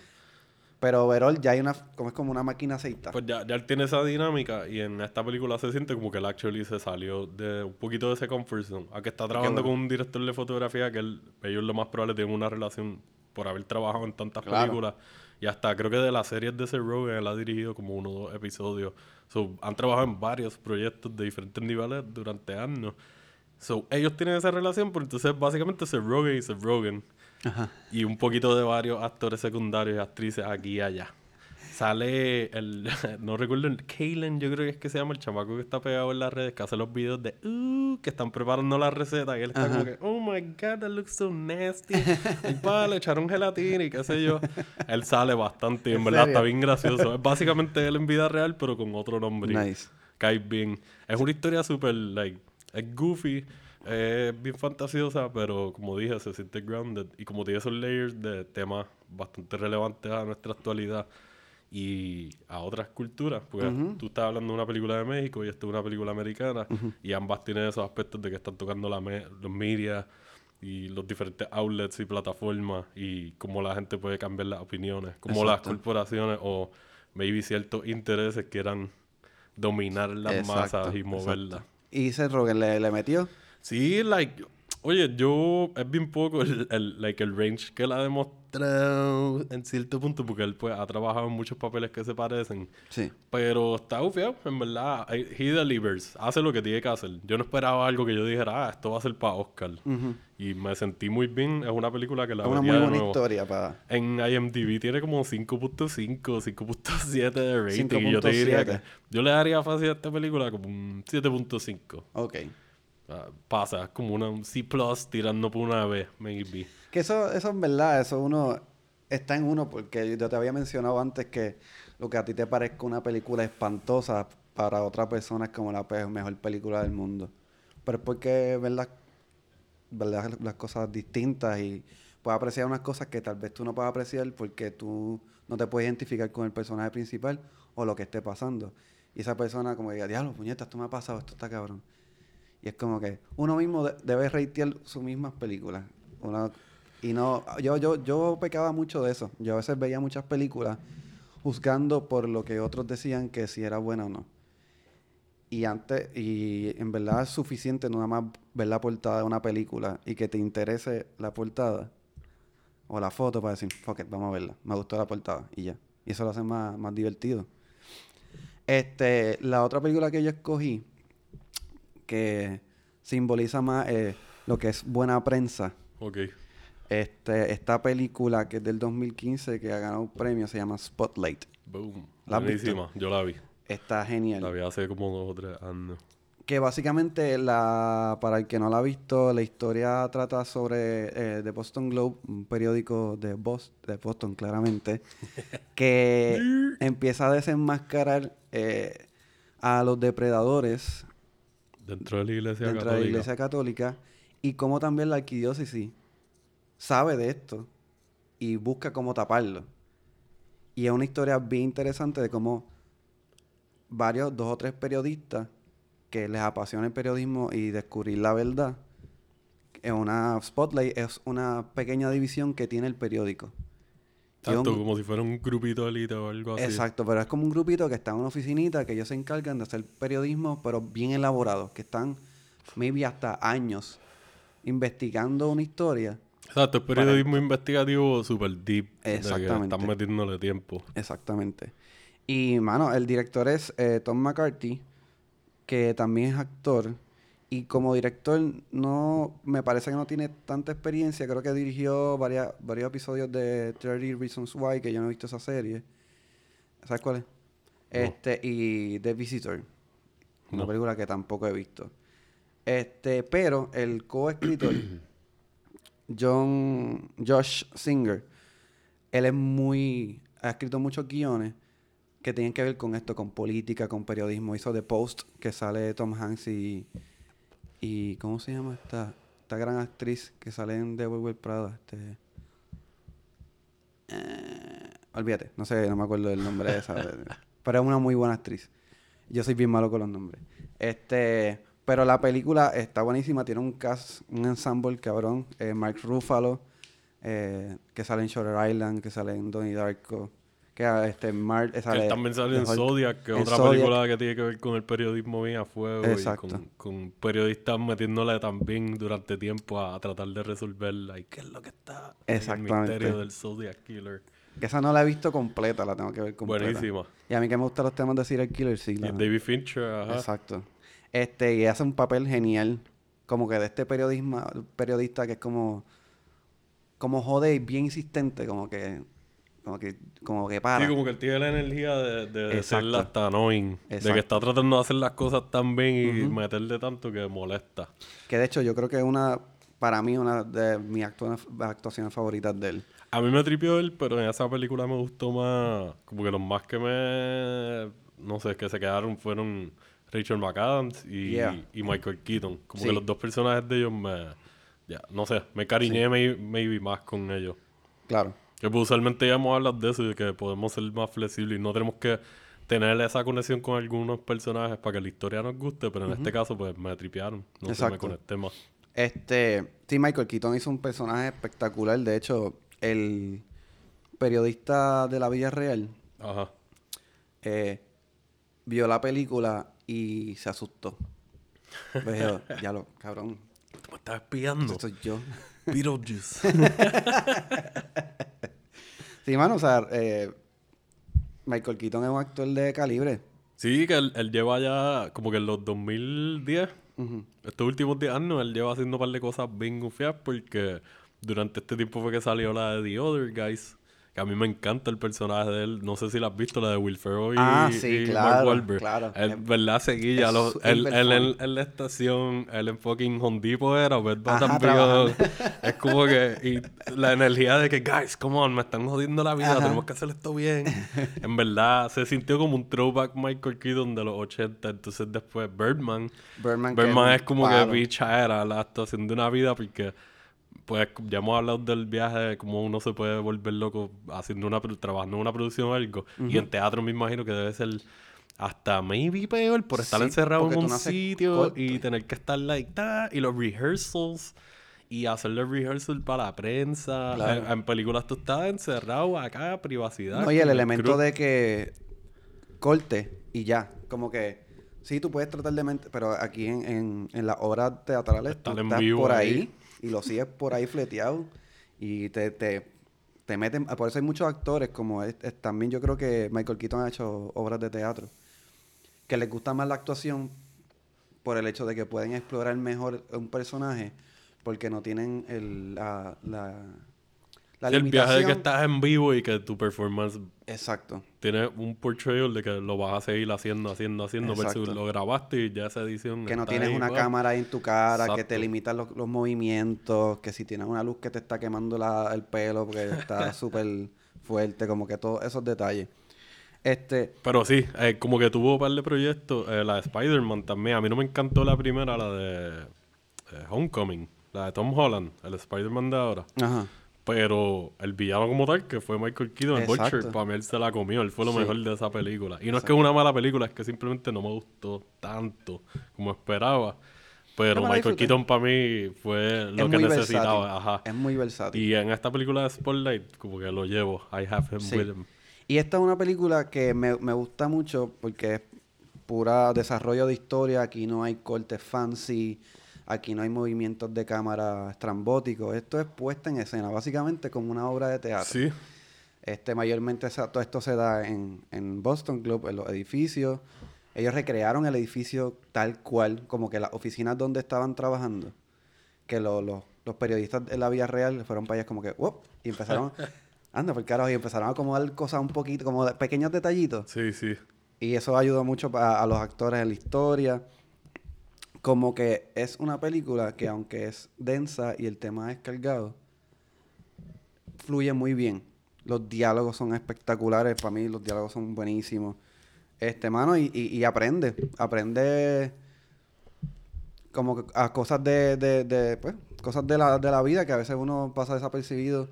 Pero overall ya hay una, como es como una máquina aceitada. Pues ya, ya él tiene esa dinámica y en esta película se siente como que el actually se salió de un poquito de ese comfort zone. A que está trabajando con un director de fotografía que él, ellos lo más probable tienen una relación por haber trabajado en tantas películas. Y hasta creo que de las series de ese Rogan él ha dirigido como uno o dos episodios. So, han trabajado en varios proyectos de diferentes niveles durante años. So, ellos tienen esa relación, pero entonces básicamente se Rogan y se Rogan. Y un poquito de varios actores secundarios y actrices aquí y allá. Sale el, <laughs> no recuerdo, el Kalen, yo creo que es que se llama el chamaco que está pegado en las redes, que hace los videos de, uh, que están preparando la receta. Y él está como que, oh my god, that looks so nasty. y para, le echaron gelatina y qué sé yo. <laughs> Él sale bastante, en, verdad está bien gracioso. Es básicamente él en vida real, pero con otro nombre. Nice. Cae bien. Es una historia súper, like, es goofy es bien fantasiosa, pero como dije, se siente grounded. Y como tiene esos layers de temas bastante relevantes a nuestra actualidad y a otras culturas. Porque tú estás hablando de una película de México y esta es una película americana. Y ambas tienen esos aspectos de que están tocando la los media y los diferentes outlets y plataformas y cómo la gente puede cambiar las opiniones. Cómo las corporaciones o maybe ciertos intereses quieran dominar las masas y moverlas. ¿Y ese Rogen le, le metió? Sí, like, oye, yo es bien poco el, el, like, el range que él ha demostrado en cierto punto, porque él pues ha trabajado en muchos papeles que se parecen. Sí. Pero está ufiado, en verdad. He delivers, hace lo que tiene que hacer. Yo no esperaba algo que yo dijera, ah, esto va a ser para Oscar. Y me sentí muy bien. Es una película que la Es una muy buena historia para... En IMDb tiene como 5.5, 5.7 de rating. y yo te diría que... Yo le daría fácil a esta película como un 7.5. Ok pasa, como una, un C tirando por una B, maybe. Que eso, eso en verdad, eso uno está en uno, porque yo te había mencionado antes que lo que a ti te parezca una película espantosa, para otra persona es como la mejor película del mundo. Pero es porque ver las, las cosas distintas y puedes apreciar unas cosas que tal vez tú no puedas apreciar porque tú no te puedes identificar con el personaje principal o lo que esté pasando. Y esa persona como diga, diablo, puñetas, esto me ha pasado, esto está cabrón. Y es como que uno mismo debe reitear sus mismas películas. y no, yo, yo, yo pecaba mucho de eso. Yo a veces veía muchas películas juzgando por lo que otros decían que si era buena o no. Y antes, y en verdad es suficiente nada más ver la portada de una película y que te interese la portada o la foto para decir, fuck it, vamos a verla. Me gustó la portada y ya. Y eso lo hace más, más divertido. Este, la otra película que yo escogí, que simboliza más eh, lo que es buena prensa. Ok. Este, esta película que es del 2015, que ha ganado un premio, se llama Spotlight. Boom. ¿La? Buenísima. Yo la vi. Está genial. La vi hace como dos o tres años. Que básicamente, la, para el que no la ha visto, la historia trata sobre eh, The Boston Globe, un periódico de, Bos- de Boston, claramente, <laughs> que empieza a desenmascarar eh, a los depredadores Dentro de la iglesia dentro católica. de la iglesia católica y cómo también la arquidiócesis sabe de esto y busca cómo taparlo. Y es una historia bien interesante de cómo varios, dos o tres periodistas que les apasiona el periodismo y descubrir la verdad, es una Spotlight es una pequeña división que tiene el periódico. Exacto, como si fuera un grupito de élite o algo así. Exacto, pero es como un grupito que está en una oficinita que ellos se encargan de hacer periodismo, pero bien elaborado, que están maybe hasta años investigando una historia. Exacto, es periodismo investigativo super deep. de que Exactamente. están metiéndole tiempo. Exactamente. Y, mano, el director es eh, Tom McCarthy, que también es actor. Y como director, no me parece que no tiene tanta experiencia. Creo que dirigió varias, varios episodios de 30 Reasons Why, que yo no he visto esa serie. ¿Sabes cuál es? Este, y The Visitor. Una película que tampoco he visto. Este, pero el coescritor, <clears throat> John, Josh Singer, él es muy, ha escrito muchos guiones que tienen que ver con esto, con política, con periodismo. Hizo The Post, que sale Tom Hanks y, y ¿cómo se llama esta, esta gran actriz que sale en The Will Prada? Este, eh, olvídate, no sé, no me acuerdo del nombre de esa, <laughs> pero es una muy buena actriz. Yo soy bien malo con los nombres. Este, pero la película está buenísima, tiene un cast, un ensemble cabrón. Eh, Mark Ruffalo, eh, que sale en Shutter Island, que sale en Donnie Darko, que este Mark él también sale en. Zodiac, que es otra Zodiac. película que tiene que ver con el periodismo bien a fuego Exacto. y con, con periodistas metiéndole también durante tiempo a, a tratar de resolver like, qué es lo que está en el Exactamente. misterio del Zodiac Killer. Que esa no la he visto completa, la tengo que ver completa. Buenísima. Y a mí que me gustan los temas de serial killer, sí. Y David Fincher, ajá. Exacto. Este, y hace un papel genial, como que de este periodismo, periodista que es como, como jode y bien insistente, como que, como que, como que para. Sí, como que él tiene la energía de, de, de ser Exacto. hasta annoying. De que está tratando de hacer las cosas tan bien y meterle tanto que molesta. Que de hecho yo creo que es una, para mí, una de mis actua- actuaciones favoritas de él. A mí me tripió él, pero en esa película me gustó más. Como que los más que me. No sé, que se quedaron fueron Rachel McAdams y, Yeah. y Michael Keaton. Como Sí. que los dos personajes de ellos me. Ya, no sé, me cariñé may- maybe más con ellos. Claro. Que pues, usualmente ya hemos hablado de eso y de que podemos ser más flexibles y no tenemos que tener esa conexión con algunos personajes para que la historia nos guste, pero en este caso pues me tripearon. No sé, me conecté más. Este, sí, Michael Keaton hizo un personaje espectacular. De hecho, el periodista de la vida real Ajá. eh, vio la película y se asustó. Pues dijo, <laughs> ya lo, cabrón, Tú me estás espiando. esto soy yo. Beetlejuice. <laughs> <laughs> Sí, mano, o sea, eh, Michael Keaton es un actor de calibre. sí, que él, él lleva ya como que en los 2010, Ujú. estos últimos 10 años, él lleva haciendo un par de cosas bien gufiadas porque durante este tiempo fue que salió la de The Other Guys. A mí me encanta el personaje de él. No sé si la has visto, la de Will Ferrell y, Ah, sí, y claro, Mark Wahlberg. claro. Él, Es- ¿verdad? Seguilla. es Lo, su- él, es él en, la estación, él en fucking Home Depot era, pues va Ajá, también. <laughs> Es como que... Y la energía de que, guys, come on, me están jodiendo la vida, Ajá. tenemos que hacer esto bien. <laughs> en verdad, se sintió como un throwback Michael Keaton de los 80. Entonces después Birdman... Birdman, Birdman es como palo. que bicha era la actuación de una vida porque pues ya hemos hablado del viaje de cómo uno se puede volver loco haciendo una trabajando en una producción o algo y en teatro me imagino que debe ser hasta maybe peor por estar Sí, encerrado en un sitio corto. y tener que estar like ta, y los rehearsals y hacer los rehearsals para la prensa Claro. en, en películas tú estás encerrado acá privacidad No, y el elemento de que corte y ya. Como que sí, tú puedes tratar de mente, pero aquí en, en, en las obras teatrales tú estás por ahí. ahí. Y lo sigues por ahí fleteado y te, te, te meten. Por eso hay muchos actores, como es- también yo creo que Michael Keaton ha hecho obras de teatro. que les gusta más la actuación por el hecho de que pueden explorar mejor un personaje porque no tienen el, la, la Sí, el viaje de que estás en vivo y que tu performance Exacto. tiene un portrayal de que lo vas a seguir haciendo, haciendo, haciendo. versus Exacto. lo grabaste y ya esa edición. Que no tienes ahí, una cámara ahí en tu cara, que te limitan los, los movimientos, que si tienes una luz que te está quemando la- el pelo porque está <laughs> súper fuerte, como que todos esos detalles. Este, Pero sí, eh, como que tuvo un par de proyectos. eh, la de Spider-Man también. A mí no me encantó la primera, la de eh, Homecoming. La de Tom Holland, el Spider-Man de ahora. ajá. Pero el villano como tal, que fue Michael Keaton, el. Butcher, para mí él se la comió. Él fue lo Sí. mejor de esa película. Y no es que es una mala película, es que simplemente no me gustó tanto como esperaba. Pero Michael. Keaton para mí fue lo es que necesitaba. versátil. Ajá. Es muy versátil. Y en esta película de Spotlight, como que lo llevo. I have him Sí. with him. Y esta es una película que me, me gusta mucho porque es pura desarrollo de historia. Aquí no hay cortes fancy. Aquí no hay movimientos de cámara estrambóticos. Esto es puesta en escena, básicamente como una obra de teatro. Sí, Este, mayormente todo esto se da en, en Boston Globe, en los edificios. Ellos recrearon el edificio tal cual, como que las oficinas donde estaban trabajando. Que lo- lo- los periodistas de la vía real fueron para allá como que, ¡wop! Y empezaron, <laughs> anda por carajo, y empezaron a acomodar cosas un poquito, como pequeños detallitos. sí, sí. Y eso ayudó mucho pa- a los actores en la historia. Como que es una película que aunque es densa y el tema es cargado, fluye muy bien. Los diálogos son espectaculares, para mí los diálogos son buenísimos. Este, mano, y, y, aprende, aprende como que a cosas de, de, de, pues, cosas de la, de la vida que a veces uno pasa desapercibido.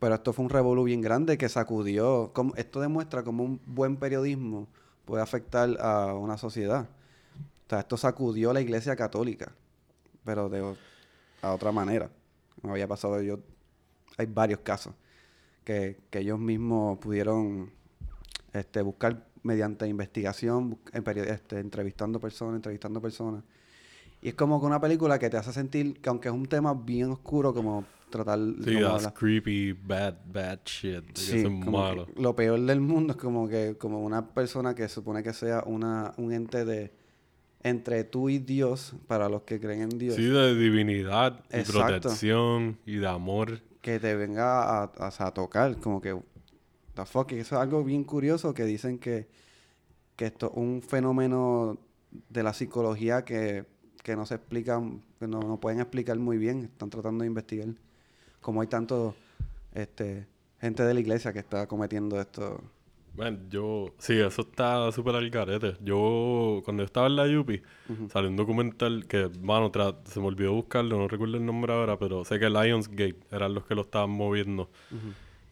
Pero esto fue un revolú bien grande que sacudió. Como, esto demuestra cómo un buen periodismo puede afectar a una sociedad. O sea, esto sacudió la iglesia católica, pero de a otra manera. Me había pasado yo. Hay varios casos que, que ellos mismos pudieron este, buscar mediante investigación, este, entrevistando personas, entrevistando personas. Y es como que una película que te hace sentir que aunque es un tema bien oscuro, como tratar... Sí, como that's creepy, bad, bad shit. Sí, como malo. que lo peor del mundo es como que como una persona que supone que sea una un ente de entre tú y Dios para los que creen en Dios. Sí, de divinidad, y protección y de amor. que te venga a, a- a tocar como que the fuck eso es algo bien curioso que dicen que que esto es un fenómeno de la psicología que, que no se explica que no, no pueden explicar muy bien están tratando de investigar como hay tanto este gente de la iglesia que está cometiendo esto Man, yo... Sí, eso está súper al garete. Yo, cuando yo estaba en la Yupi, salió un documental que, mano, se me olvidó buscarlo, no recuerdo el nombre ahora, pero sé que Lionsgate eran los que lo estaban moviendo.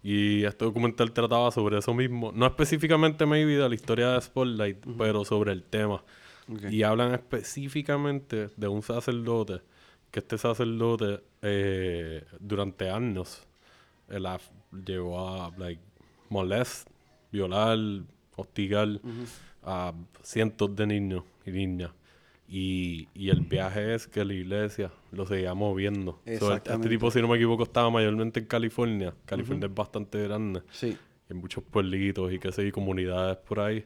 Y este documental trataba sobre eso mismo. No específicamente, maybe, de la historia de Spotlight, pero sobre el tema. Ok. Y hablan específicamente de un sacerdote, que este sacerdote, eh, durante años, él llegó a, like, molest, violar, hostigar a cientos de niños y niñas. Y, y el viaje es que la iglesia lo seguía moviendo. So, este- tipo, si no me equivoco, estaba mayormente en California. California es bastante grande. sí en muchos pueblitos y que sé, y comunidades por ahí.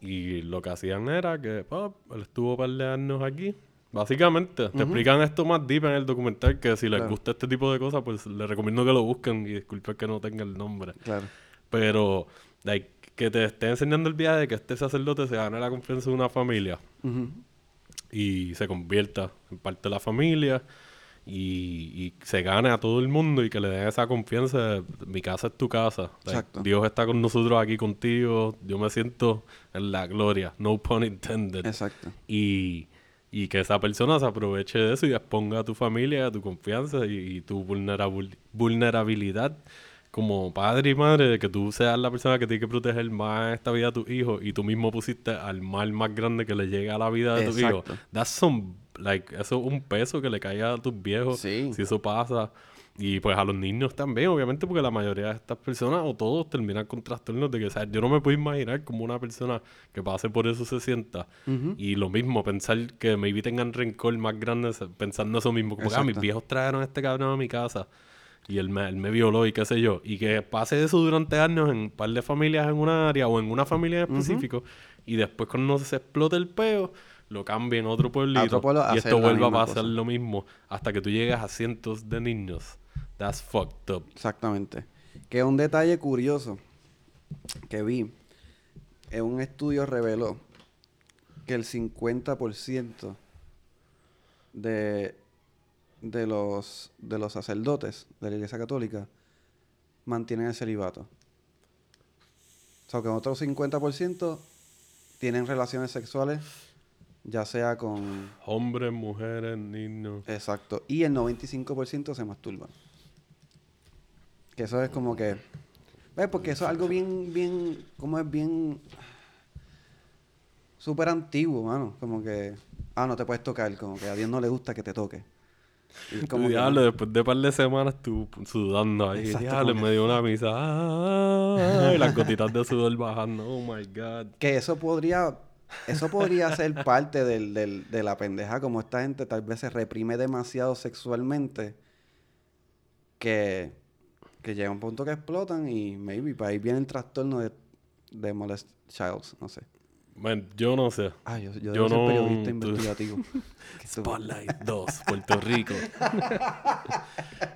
Y lo que hacían era que, pop, él estuvo par de años aquí. Básicamente, te explican esto más deep en el documental, que si les Claro. gusta este tipo de cosas, pues les recomiendo que lo busquen y disculpen que no tenga el nombre. claro Pero, like, que te esté enseñando el viaje de que este sacerdote se gane la confianza de una familia Ujú. y se convierta en parte de la familia y, y se gane a todo el mundo y que le den esa confianza de mi casa es tu casa. Like. Dios está con nosotros aquí contigo, yo me siento en la gloria, no pun intended. Exacto. Y, y que esa persona se aproveche de eso y exponga a tu familia, a tu confianza y, y tu vulnerabul- vulnerabilidad como padre y madre, de que tú seas la persona que tiene que proteger más esta vida a tus hijos y tú mismo pusiste al mal más grande que le llega a la vida de tus hijos. That's some, like, eso es un peso que le cae a tus viejos Sí. si eso pasa. Y pues a los niños también, obviamente, porque la mayoría de estas personas o todos terminan con trastornos de que, o sea, yo no me puedo imaginar como una persona que pase por eso se sienta. Y lo mismo, pensar que maybe tengan rencor más grande pensando eso mismo, como que ah, mis viejos trajeron a este cabrón a mi casa y él me, él me violó y qué sé yo. Y que pase eso durante años en un par de familias en una área o en una familia en específico y después cuando se explota el peo, lo cambia en otro pueblito otro pueblo a y esto la vuelve a pasar cosa. lo mismo hasta que tú llegas a cientos de niños. That's fucked up. Exactamente. Que un detalle curioso que vi, en un estudio reveló que el 50% de, de, los, de los sacerdotes de la Iglesia Católica mantienen el celibato. O sea, que otro 50% tienen relaciones sexuales, ya sea con... Hombres, mujeres, niños. Exacto. Y el 95% se masturban. Que eso es como que... ¿Ves? Porque eso es algo bien, bien... Como es bien... Súper antiguo, mano. Como que... Ah, no te puedes tocar. Como que a Dios no le gusta que te toque. Y como que- Diablo, después de un par de semanas tú sudando ahí. Exacto, Diablo, como me dio una misa. Ah, y las gotitas de sudor bajando. Oh my God. Que eso podría... Eso podría ser parte del, del- de la pendeja, como esta gente tal vez se reprime demasiado sexualmente, que, que llega un punto que explotan y maybe para ahí viene el trastorno de, de molest childs, no sé. Man, yo no sé. Ah, yo, yo, Yo debo ser no- periodista <laughs> investigativo. <laughs> Spotlight 2, Puerto Rico.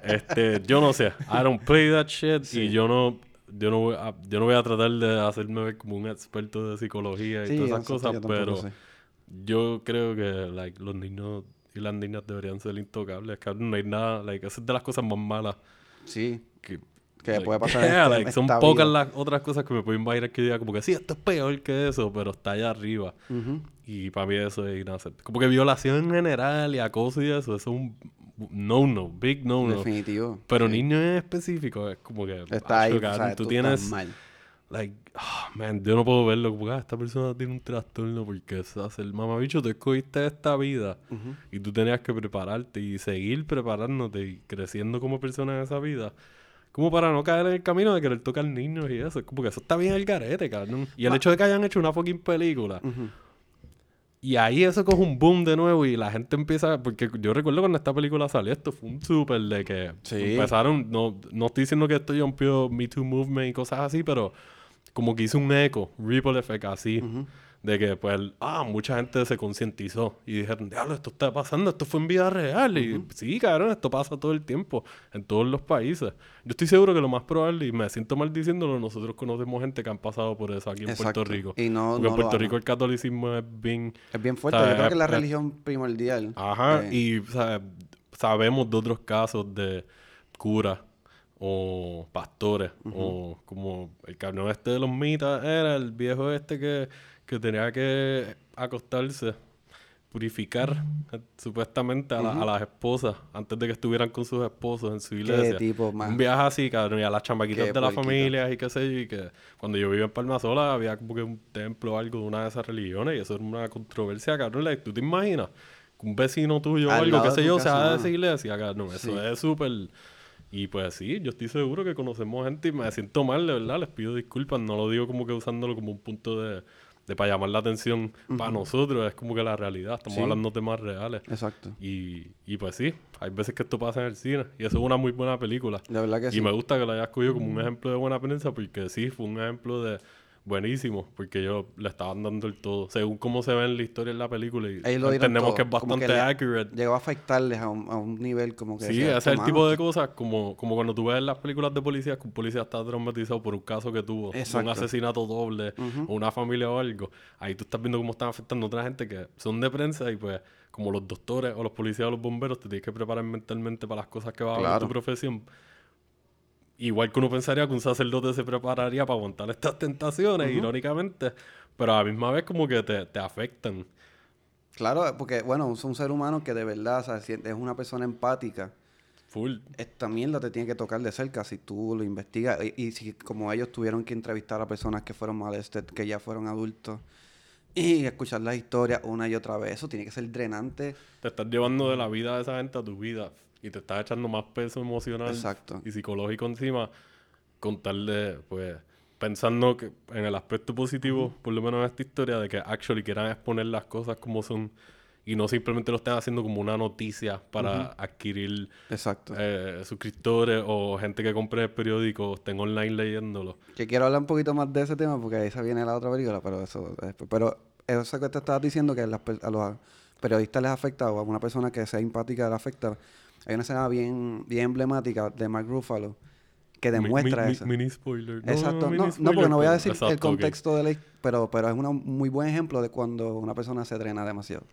este, yo no sé. I don't play that shit. Sí. Y yo no, yo no voy a, yo no voy a tratar de hacerme ver como un experto de psicología y Sí, todas esas cosas, pero sé. yo creo que like, los niños y las niñas deberían ser intocables. Cabrón, no hay nada, like, es de las cosas más malas Sí, que que like, puede pasar <laughs> yeah, esta- like, son pocas vida. las otras cosas que me pueden imaginar que diga como que sí, esto es peor que eso, pero está allá arriba. Y para mí eso es inaceptable. Como que violación en general y acoso y eso, eso es un no-no, big no-no. Definitivo. Pero sí. niños en específico es como que... Está ahí, "Acho, o cabrón, sea, tú, tú tienes... mal. Like, ah, man, yo no puedo verlo como que ah, esta persona tiene un trastorno porque es hacer mamabicho, tú escogiste esta vida y tú tenías que prepararte y seguir preparándote y creciendo como persona en esa vida. Como para no caer en el camino de querer tocar niños y eso. Es como que eso está bien el garete, cabrón. Y el hecho de que hayan hecho una fucking película. Ujú. Y ahí eso coge un boom de nuevo y la gente empieza... Porque yo recuerdo cuando esta película salió, esto fue un súper de que... Sí. Empezaron... No, no estoy diciendo que esto rompió Me Too Movement y cosas así, pero... Como que hizo un eco, ripple effect así. De que, pues, ah, mucha gente se concientizó y dijeron, diablo, esto está pasando, esto fue en vida real. Y sí, cabrón, esto pasa todo el tiempo, en todos los países. Yo estoy seguro que lo más probable, y me siento mal diciéndolo, nosotros conocemos gente que han pasado por eso aquí en Exacto. Puerto Rico. Y no, Porque no en Puerto. Rico el catolicismo es bien... Es bien fuerte. Yo creo que es la religión primordial. Ajá, Eh, y sabemos de otros casos de curas o pastores o como el cabrón este de los mitas era el viejo este que, que tenía que acostarse purificar eh, supuestamente a, la- a las esposas antes de que estuvieran con sus esposos en su iglesia. tipo más- Un viaje así, cabrón, y a las chamaquitas Qué de la puerquito. familia y qué sé yo, y que cuando yo vivía en Palma Sola había como que un templo o algo de una de esas religiones y eso era una controversia, cabrón. ¿Tú te imaginas? Un vecino tuyo o Al algo, qué sé yo, casa, sea de esa iglesia, cabrón. Eso Sí. es súper... Y pues sí, yo estoy seguro que conocemos gente y me siento mal, de verdad. Les pido disculpas. No lo digo como que usándolo como un punto de, de para llamar la atención para nosotros. Es como que la realidad. Estamos Sí. hablando de temas reales. Exacto. Y, y pues sí, hay veces que esto pasa en el cine. Y eso es una muy buena película. De verdad que Y sí. me gusta que lo hayas cogido como un ejemplo de buena prensa porque sí, fue un ejemplo de buenísimo. Porque ellos le estaban dando el todo. Según cómo se ve en la historia en la película. Y entendemos que es que bastante accurate. Llegó a afectarles a un, a un nivel como que... Sí, ese es el "Mano, tipo de cosas como, como cuando tú ves en las películas de policías que un policía está traumatizado por un caso que tuvo, un asesinato doble, o una familia o algo. Ahí tú estás viendo cómo están afectando a otra gente que son de prensa y pues como los doctores o los policías o los bomberos te tienes que preparar mentalmente para las cosas que va a haber en tu profesión. Igual que uno pensaría que un sacerdote se prepararía para aguantar estas tentaciones, irónicamente, pero a la misma vez como que te, te afectan. Claro, porque, bueno, es un ser humano que de verdad, o sea, es una persona empática. Full. Esta mierda te tiene que tocar de cerca si tú lo investigas. Y, y si como ellos tuvieron que entrevistar a personas que fueron molested, que ya fueron adultos, y escuchar las historias una y otra vez, eso tiene que ser drenante. Te estás llevando de la vida de esa gente a tu vida y te estás echando más peso emocional Exacto. y psicológico encima con tal de, pues, pensando que en el aspecto positivo, por lo menos en esta historia, de que actually quieran exponer las cosas como son y no simplemente lo estén haciendo como una noticia para adquirir Exacto. eh, suscriptores o gente que compre el periódico, estén online leyéndolo. Que quiero hablar un poquito más de ese tema porque ahí se viene la otra película, pero eso después. Pero eso que te estabas diciendo que a los periodistas les afecta o a una persona que sea empática le afecta. Hay una escena bien, bien emblemática de Mark Ruffalo que demuestra mi- mi- eso. Mini spoiler. No, Exacto. mini No, no, porque no voy a decir exacto, el contexto de la his- pero, pero es un muy buen ejemplo de cuando una persona se drena demasiado.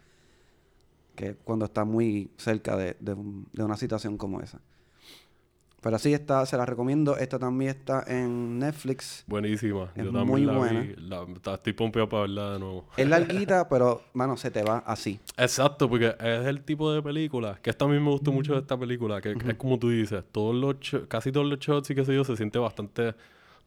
Que cuando está muy cerca de, de un- de una situación como esa. Pero sí está, se la recomiendo. Esta también está en Netflix. Buenísima. Es Yo también muy la buena. vi. La, ta- estoy pompeado para verla de nuevo. Es larguita, <laughs> pero, mano, se te va así. Exacto, porque es el tipo de película que esta a mí me gustó mucho de esta película, que es como tú dices, todos los casi todos los shots y qué sé yo se siente bastante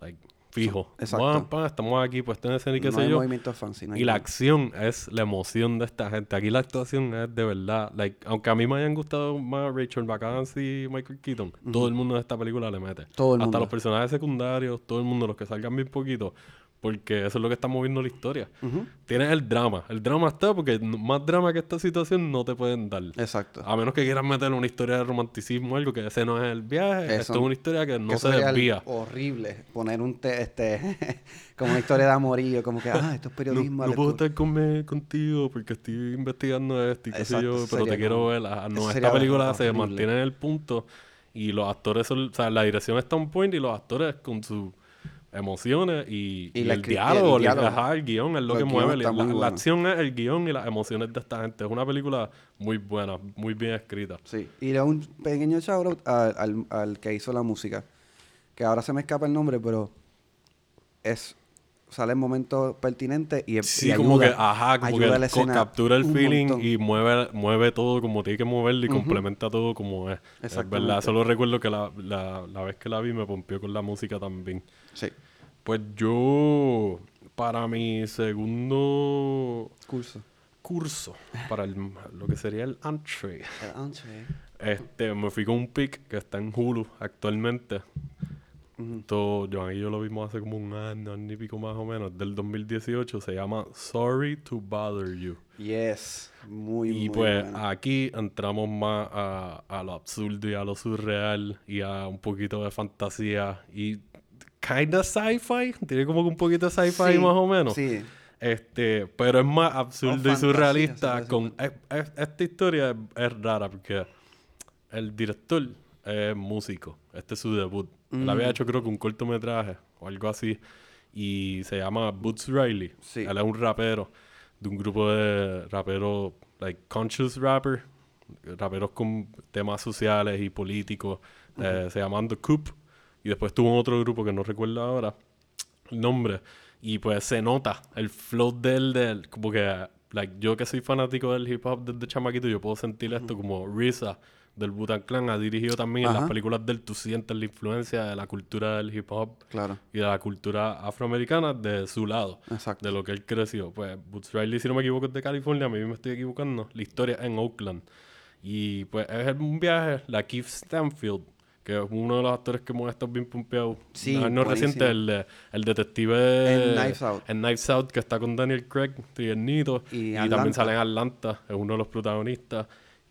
like, fijo. Exacto. Pam, pam, estamos aquí, pues en escena y qué no sé hay yo. movimiento fancy. no hay Y la acción es la emoción de esta gente. Aquí la actuación es de verdad. Like, aunque a mí me hayan gustado más Rachel McAdams y Michael Keaton, todo el mundo de esta película le mete. Todo el Hasta mundo. los personajes secundarios, todo el mundo, los que salgan bien poquito. Porque eso es lo que está moviendo la historia. Ujú. Tienes el drama. El drama está porque más drama que esta situación no te pueden dar. Exacto. A menos que quieras meter una historia de romanticismo o algo, que ese no es el viaje. Eso- Esto es una historia que no que se desvía. horrible poner un te- este <laughs> como una historia de amorillo como que ah esto es periodismo no puedo estar con- contigo porque estoy investigando esto y qué sé yo, pero te quiero ver. Ah, No, esta película se mantiene en el punto y los actores son, o sea, la dirección está on point y los actores con sus emociones y, Y y la el diálogo, el el, ajá, el guion es lo que mueve. La, acción es el guion y las emociones de esta gente. Es una película muy buena, muy bien escrita. sí y le un pequeño shout out al, al, al que hizo la música que ahora se me escapa el nombre pero es sale en momentos pertinentes y, Sí, y como que, ayuda- ajá, como ayuda que a la escena captura el feeling montón. y mueve, mueve todo como tiene que moverlo y complementa todo como es. Es verdad, solo recuerdo que la, la, la vez que la vi me pompió con la música también. sí Pues yo, para mi segundo curso curso, para el, lo que sería el entree, El entree. este, me fui con un pick que está en Hulu actualmente. Esto, Joan y yo lo vimos hace como un año, año y pico más o menos, del 2018. Se llama Sorry to Bother You. yes muy y muy pues aquí entramos más a, a lo absurdo y a lo surreal y a un poquito de fantasía y kinda sci-fi. Tiene como que un poquito de sci-fi Sí, más o menos. sí Este, pero es más absurdo y surrealista. Con, es- es- esta historia es, es rara porque el director es músico. Este es su debut. Él había Mm. hecho creo que un cortometraje o algo así. Y se llama Boots Riley. Sí. Él es un rapero de un grupo de raperos, like conscious rapper. Raperos con temas sociales y políticos. Eh, se llaman The Coop. Y después tuvo otro grupo que no recuerdo ahora el nombre. Y pues se nota el flow de él, de él, como que, like, yo que soy fanático del hip hop desde chamaquito, yo puedo sentir esto como RZA del Wu-Tang Clan ha dirigido también en Ajá. las películas del tú sientes la influencia de la cultura del hip hop claro y de la cultura afroamericana de su lado, exacto de lo que él creció. Pues Boots Riley, si no me equivoco, es de California, a mí me estoy equivocando. La historia en Oakland. Y pues es un viaje, la Keith Stanfield, que es uno de los actores que hemos estado bien pompeados. Sí, no reciente, el, el detective En Knives Out. en Knives Out, que está con Daniel Craig, tiernito. Y Y, también sale en Atlanta, es uno de los protagonistas.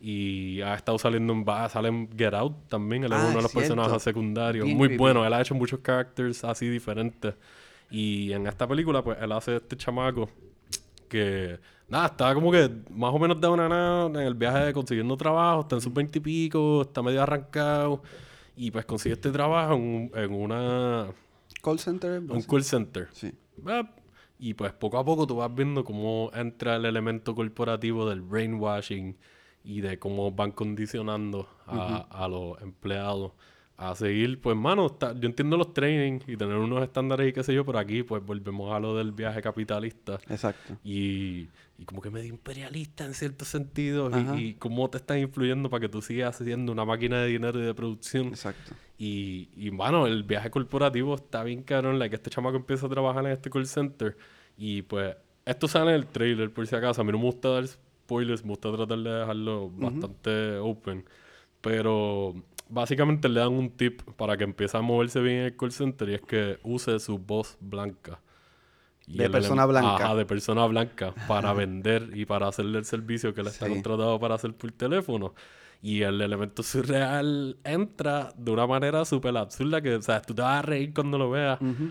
Y ha estado saliendo en, va- sale en Get Out también, él es Ah, uno de los cierto. personajes secundarios. Bien Muy creepy. bueno, él ha hecho muchos characters así diferentes. Y en esta película, pues él hace este chamaco que, nada, está como que más o menos de una nada en el viaje de consiguiendo trabajo, está en sus veintipico, está medio arrancado. Y pues consigue este trabajo en, en una, call center un call center. sí Ah, Y pues poco a poco tú vas viendo cómo entra el elemento corporativo del brainwashing y de cómo van condicionando a, a los empleados a seguir. Pues, mano, está- yo entiendo los trainings y tener unos estándares y qué sé yo, pero aquí pues volvemos a lo del viaje capitalista exacto y, y como que medio imperialista en ciertos sentidos Ajá. y, y cómo te están influyendo para que tú sigas siendo una máquina de dinero y de producción. exacto Y, y bueno, el viaje corporativo está bien cabrón. Like, este chamaco empieza a trabajar en este call center. Y pues, esto sale en el trailer, por si acaso. A mí no me gusta dar spoilers, me gusta tratar de dejarlo bastante open. Pero básicamente le dan un tip para que empiece a moverse bien en el call center y es que use su voz blanca. Y De el persona blanca. Ajá, de persona blanca, para vender y para hacerle el servicio que él está Sí. contratado para hacer por teléfono. Y el elemento surreal entra de una manera súper absurda que, o sea, tú te vas a reír cuando lo veas. Ujú.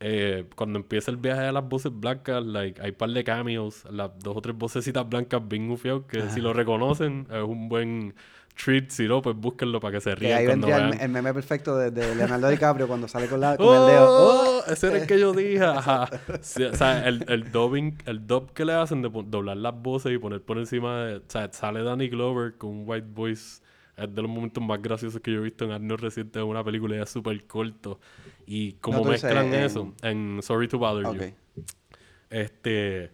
Eh, cuando empieza el viaje de las voces blancas, like, hay un par de cameos, las dos o tres vocecitas blancas bien gufiados que si lo reconocen es un buen treat, si no, pues búsquenlo para que se Que rían ahí cuando vendría el, vean. el meme perfecto de, de Leonardo <laughs> DiCaprio cuando sale con, la, con el dedo. ¡Oh! Ese era el que yo <laughs> dije. Ajá. Sí, o sea, el, el dubbing, el dub que le hacen de doblar las voces y poner por encima de. O sea, sale Danny Glover con un white voice. Es de los momentos más graciosos que yo he visto en años recientes en una película ya súper corto. Y como No, mezclan en- eso en Sorry to Bother Ok. You. Este,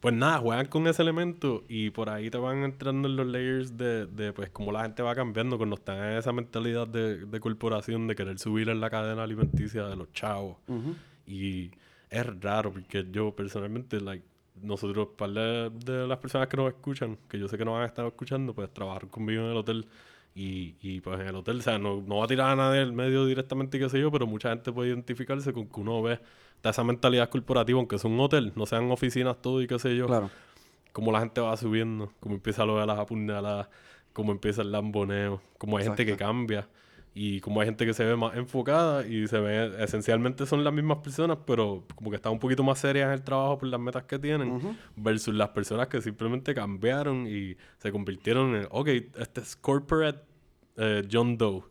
pues nada, juegan con ese elemento y por ahí te van entrando en los layers de, de pues cómo la gente va cambiando cuando están en esa mentalidad de, de corporación de querer subir en la cadena alimenticia de los chavos. Ujú. Y es raro porque yo personalmente, like, nosotros, par de, de las personas que nos escuchan, que yo sé que nos han estado escuchando, pues trabajaron conmigo en el hotel. Y, y pues en el hotel, o sea, no, no va a tirar a nadie del medio directamente, qué sé yo, pero mucha gente puede identificarse con que uno ve esa mentalidad corporativa, aunque es un hotel, no sean oficinas todo y qué sé yo, Claro. cómo la gente va subiendo, cómo empieza lo de las apuñaladas, cómo empieza el lamboneo, cómo hay gente que Exacto. cambia y cómo hay gente que se ve más enfocada y se ve, esencialmente son las mismas personas, pero como que están un poquito más serias en el trabajo por las metas que tienen, versus las personas que simplemente cambiaron y se convirtieron en, ok, este es corporate eh, John Doe,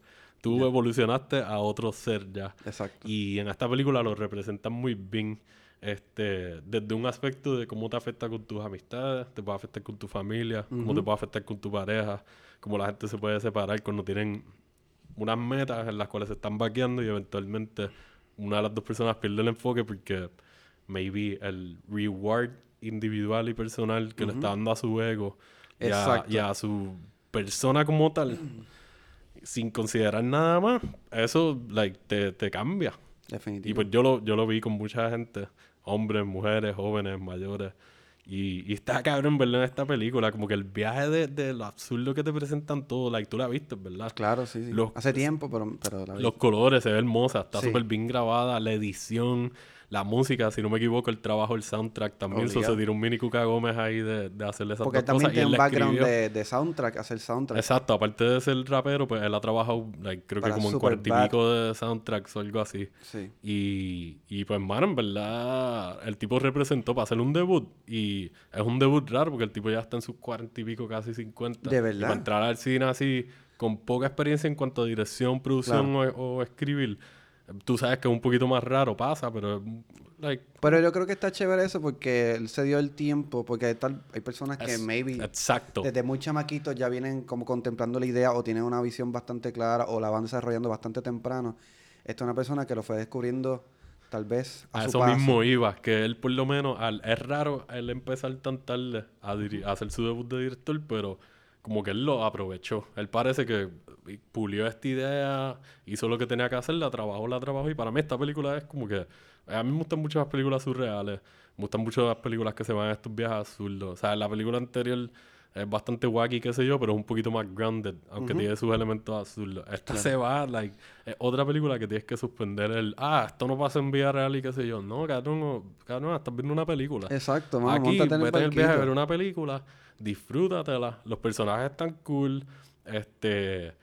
tú evolucionaste a otro ser ya. Exacto. Y en esta película lo representan muy bien. Este, desde un aspecto de cómo te afecta con tus amistades, te puede afectar con tu familia, cómo te puede afectar con tu pareja, cómo la gente se puede separar cuando tienen unas metas en las cuales se están vaqueando y eventualmente una de las dos personas pierde el enfoque porque maybe el reward individual y personal que le está dando a su ego y a, y a su persona como tal, sin considerar nada más, eso like, te, te cambia. Y pues yo lo, yo lo vi con mucha gente, hombres, mujeres, jóvenes, mayores. Y, y está cabrón verlo en esta película, como que el viaje de, de lo absurdo que te presentan todo, like, tú la viste, ¿verdad? Claro, sí, sí. Los- Hace tiempo, pero, pero la. Los colores, se ve hermosa, está Sí. súper bien grabada, la edición, la música, si no me equivoco, el trabajo, el soundtrack también. So, se Obligado. tiró un mini Cuca Gómez ahí de, de hacerle esas Porque dos también cosas. tiene un background de, de soundtrack, hacer soundtrack. Exacto, aparte de ser rapero, pues él ha trabajado, like, creo que como en cuarenta y pico de soundtracks o algo así. Sí. Y, y pues, mano, en verdad, el tipo representó para hacer un debut. Y es un debut raro porque el tipo ya está en sus cuarenta y pico, casi cincuenta. ¿De Y verdad? para entrar al cine así, con poca experiencia en cuanto a dirección, producción o, o escribir, tú sabes que es un poquito más raro, pasa, pero, like, Pero yo creo que está chévere eso porque él se dio el tiempo, porque hay, tal, hay personas que es- maybe exacto. desde muy chamaquitos ya vienen como contemplando la idea o tienen una visión bastante clara o la van desarrollando bastante temprano. Esta es una persona que lo fue descubriendo tal vez a, A su eso paso. mismo iba, que él por lo menos, al, es raro él empezar tan tarde a, a hacer su debut de director, pero como que él lo aprovechó. Él parece que pulió esta idea, hizo lo que tenía que hacer, la trabajó, la trabajó, y para mí esta película es como que... A mí me gustan mucho las películas surreales, me gustan mucho las películas que se van a estos viajes absurdos. O sea, la película anterior es bastante wacky, qué sé yo, pero es un poquito más grounded, aunque tiene sus elementos absurdos. Esta se va, like, es otra película que tienes que suspender el, ah, esto no pasa en vida real y qué sé yo. No, cabrón, no, cabrón, estás viendo una película. Exacto, mano, Aquí, vete en el viaje a ver una película, disfrútatela, los personajes están cool, este,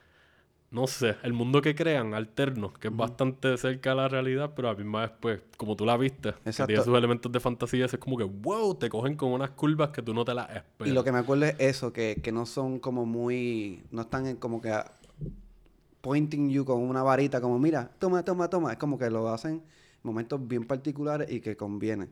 no sé, el mundo que crean, alterno, que es bastante cerca a la realidad, pero a la misma vez, pues, como tú la viste, que Exacto. tiene sus elementos de fantasía, es como que, wow, te cogen con unas curvas que tú no te las esperas. Y lo que me acuerdo es eso, que, que no son como muy, no están en como que pointing you con una varita, como mira, toma, toma, toma. Es como que lo hacen en momentos bien particulares y que conviene.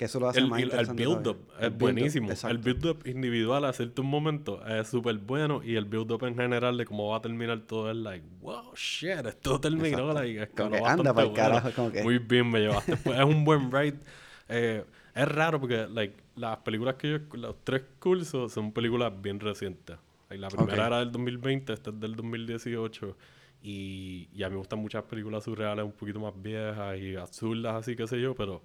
Que eso lo hace el, más el- el interesante. build-up es El build-up, buenísimo. El exacto. build-up individual a ciertos momentos es súper bueno y el build-up en general de cómo va a terminar todo es like, wow, shit, esto terminó. Like, escaló Como que anda pa'l bueno. carajo, como que- Muy bien me llevaste. Pues, es un buen ride. Eh, es raro porque like, las películas que yo, los tres cursos son películas bien recientes. Like, la primera Ok. era del 2020, esta es del 2018. Y, y a mí me gustan muchas películas surreales un poquito más viejas y absurdas, así que sé yo, pero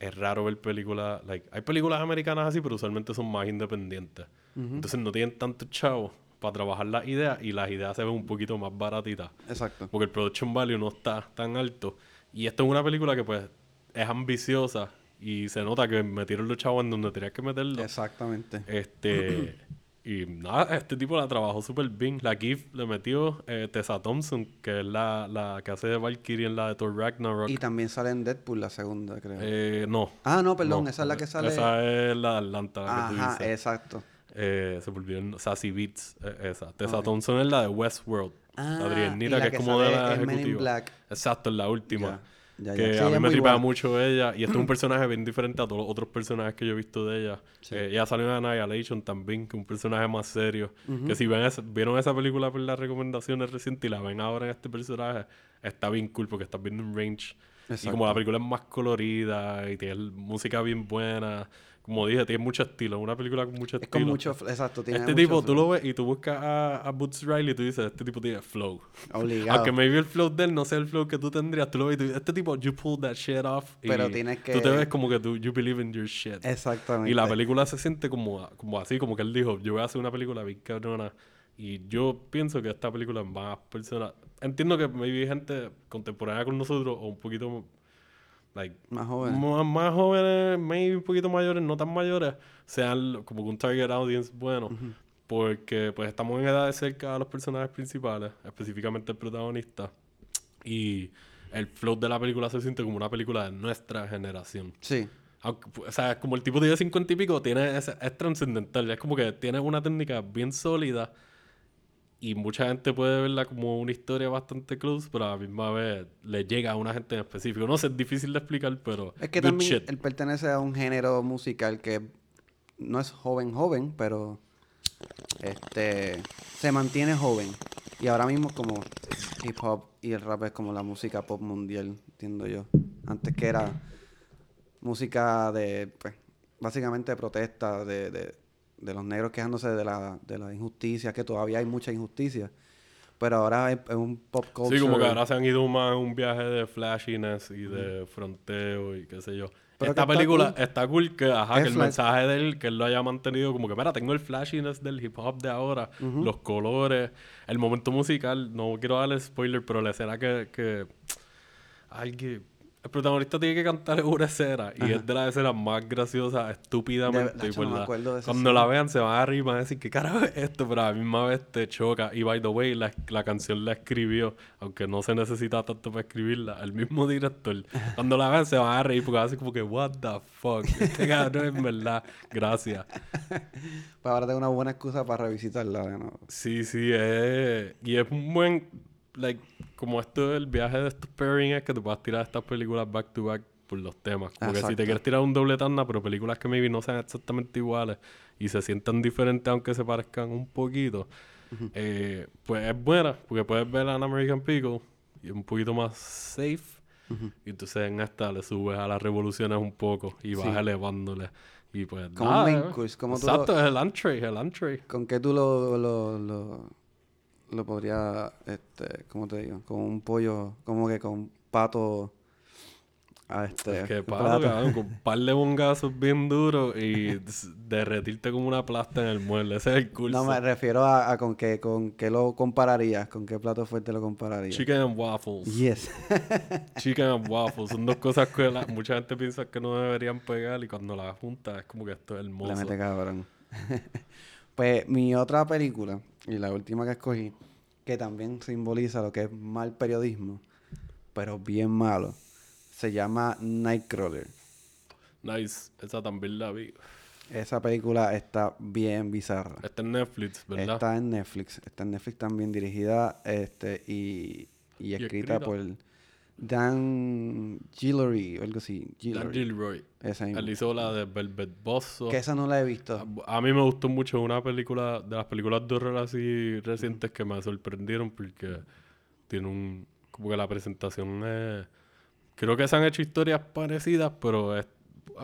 es raro ver películas, like, hay películas americanas así, pero usualmente son más independientes. Entonces no tienen tanto chavo para trabajar las ideas y las ideas se ven un poquito más baratitas. Exacto. Porque el production value no está tan alto. Y esto es una película que pues es ambiciosa Y se nota que metieron los chavos en donde tenías que meterlo. Exactamente. Este. <clears throat> y nada, <laughs> este tipo la trabajó súper bien. La GIF le metió eh, Tessa Thompson, que es la, la que hace de Valkyrie en la de Thor Ragnarok. Y también sale en Deadpool la segunda, creo. Eh, no. ah, no, perdón, no. esa es la que sale. Esa es la de Atlanta, la que tú Ajá, dices. exacto. Eh, se volvió Sassy Beats, eh, esa. Tessa. Thompson es la de Westworld. Ah, la que, que es como de la en Men in ejecutiva. Black. Exacto, es la última. Ya, ya. Que Sí, a mí me buena. mucho ella. Y este es un <clears throat> personaje bien diferente a todos los otros personajes que yo he visto de ella. Sí. Eh, ella salió en Annihilation también, que es un personaje más serio. Que si ven esa- vieron esa película por las recomendaciones recientes y la ven ahora en este personaje, está bien cool porque estás viendo un range. Y Exacto. como la película es más colorida y tiene música bien buena, como dije, tiene mucho estilo. Una película con mucho Es estilo. con mucho, exacto, tiene Este mucho tipo, tú lo ves y tú buscas a, a Boots Riley y tú dices, este tipo tiene flow. Obligado. Aunque maybe el flow de él no sea el flow que tú tendrías, tú lo ves y tú dices, este tipo, you pulled that shit off. y Pero tienes que- Tú te ves como que tú, you believe in your shit. Exactamente. Y la película se siente como, como así, como que él dijo, yo voy a hacer una película bien cabrona. Y yo pienso que esta película es más personal. Entiendo que maybe gente contemporánea con nosotros o un poquito like, Más joven. más, más jóvenes, maybe un poquito mayores, no tan mayores, sean como un target audience bueno. Porque pues estamos en edades cerca a los personajes principales, específicamente el protagonista. Y el flow de la película se siente como una película de nuestra generación. Sí. O sea, como el tipo tiene 50 y pico, tiene ese- es trascendental. Es como que tiene una técnica bien sólida y mucha gente puede verla como una historia bastante close, pero a la misma vez le llega a una gente en específico. No sé, es difícil de explicar, pero. Es que también shit. él pertenece a un género musical que no es joven joven, pero este se mantiene joven. Y ahora mismo como hip hop y el rap es como la música pop mundial, entiendo yo. Antes que era música de, pues, básicamente de protesta, de, de, de los negros quejándose de la, de la injusticia, que todavía hay mucha injusticia. Pero ahora es, es un pop culture. Sí, como que ahora se han ido más en un viaje de flashiness y de fronteo y qué sé yo. Pero Esta está película cool. está cool que, ajá, Es que el flash- mensaje de él, que él lo haya mantenido como que, mira, tengo el flashiness del hip hop de ahora, los colores, el momento musical, no quiero darle spoiler, pero la escena que, que alguien, el protagonista tiene que cantar una escena y es de las escenas más graciosas, estúpidamente. De- no me la- acuerdo de cuando la vean se van a reír y van a decir, ¿qué carajo es esto? Pero a la misma vez te choca. Y by the way, la, la canción la escribió, aunque no se necesita tanto para escribirla, el mismo director. Cuando la vean se van a reír porque van a decir como que, what the fuck, este cabrón es verdad, gracias. <laughs> Pues ahora tengo una buena excusa para revisitarla de nuevo. Sí, sí, es... Y es un buen... Like, como esto del viaje de estos pairing es que tú puedas tirar estas películas back to back por los temas. Como que si te quieres tirar un doble tanda, pero películas que maybe no sean exactamente iguales y se sientan diferentes aunque se parezcan un poquito, eh, pues es buena, porque puedes ver An American Pickle y es un poquito más safe. Y entonces en esta le subes a las revoluciones un poco y vas Sí. elevándole. Y pues Como nada, un main course, como tú lo- Exacto, es el entree, el entree. ¿Con qué tú lo, lo, lo, lo podrías, este, cómo te digo? Con un pollo, como que con pato a este Que un palo, plato. cabrón, con un <laughs> par de bongazos bien duros y derretirte como una plasta en el mueble. Ese es el curso. No, me refiero a, a con qué, con qué lo compararías, con qué plato fuerte lo compararías. Chicken and waffles. Yes. <laughs> Chicken and waffles. Son dos cosas que la- mucha gente piensa que no deberían pegar y cuando las juntas es como que esto es Le hermoso. mete cabrón. <laughs> pues mi otra película, y la última que escogí, que también simboliza lo que es mal periodismo, pero bien malo, se llama Nightcrawler. Nice. Esa también la vi. Esa película está bien bizarra. Está en Netflix, ¿verdad? Está en Netflix. Está en Netflix también dirigida este, y, y escrita escrita. por Dan Gillery o algo así. Dan Gillery. Gilroy. Esa misma. Él hizo la de Velvet Buzzsaw. Que esa no la he visto. A a mí me gustó mucho una película, de las películas de horror así recientes que me sorprendieron porque tiene un, como que la presentación es, creo que se han hecho historias parecidas, pero es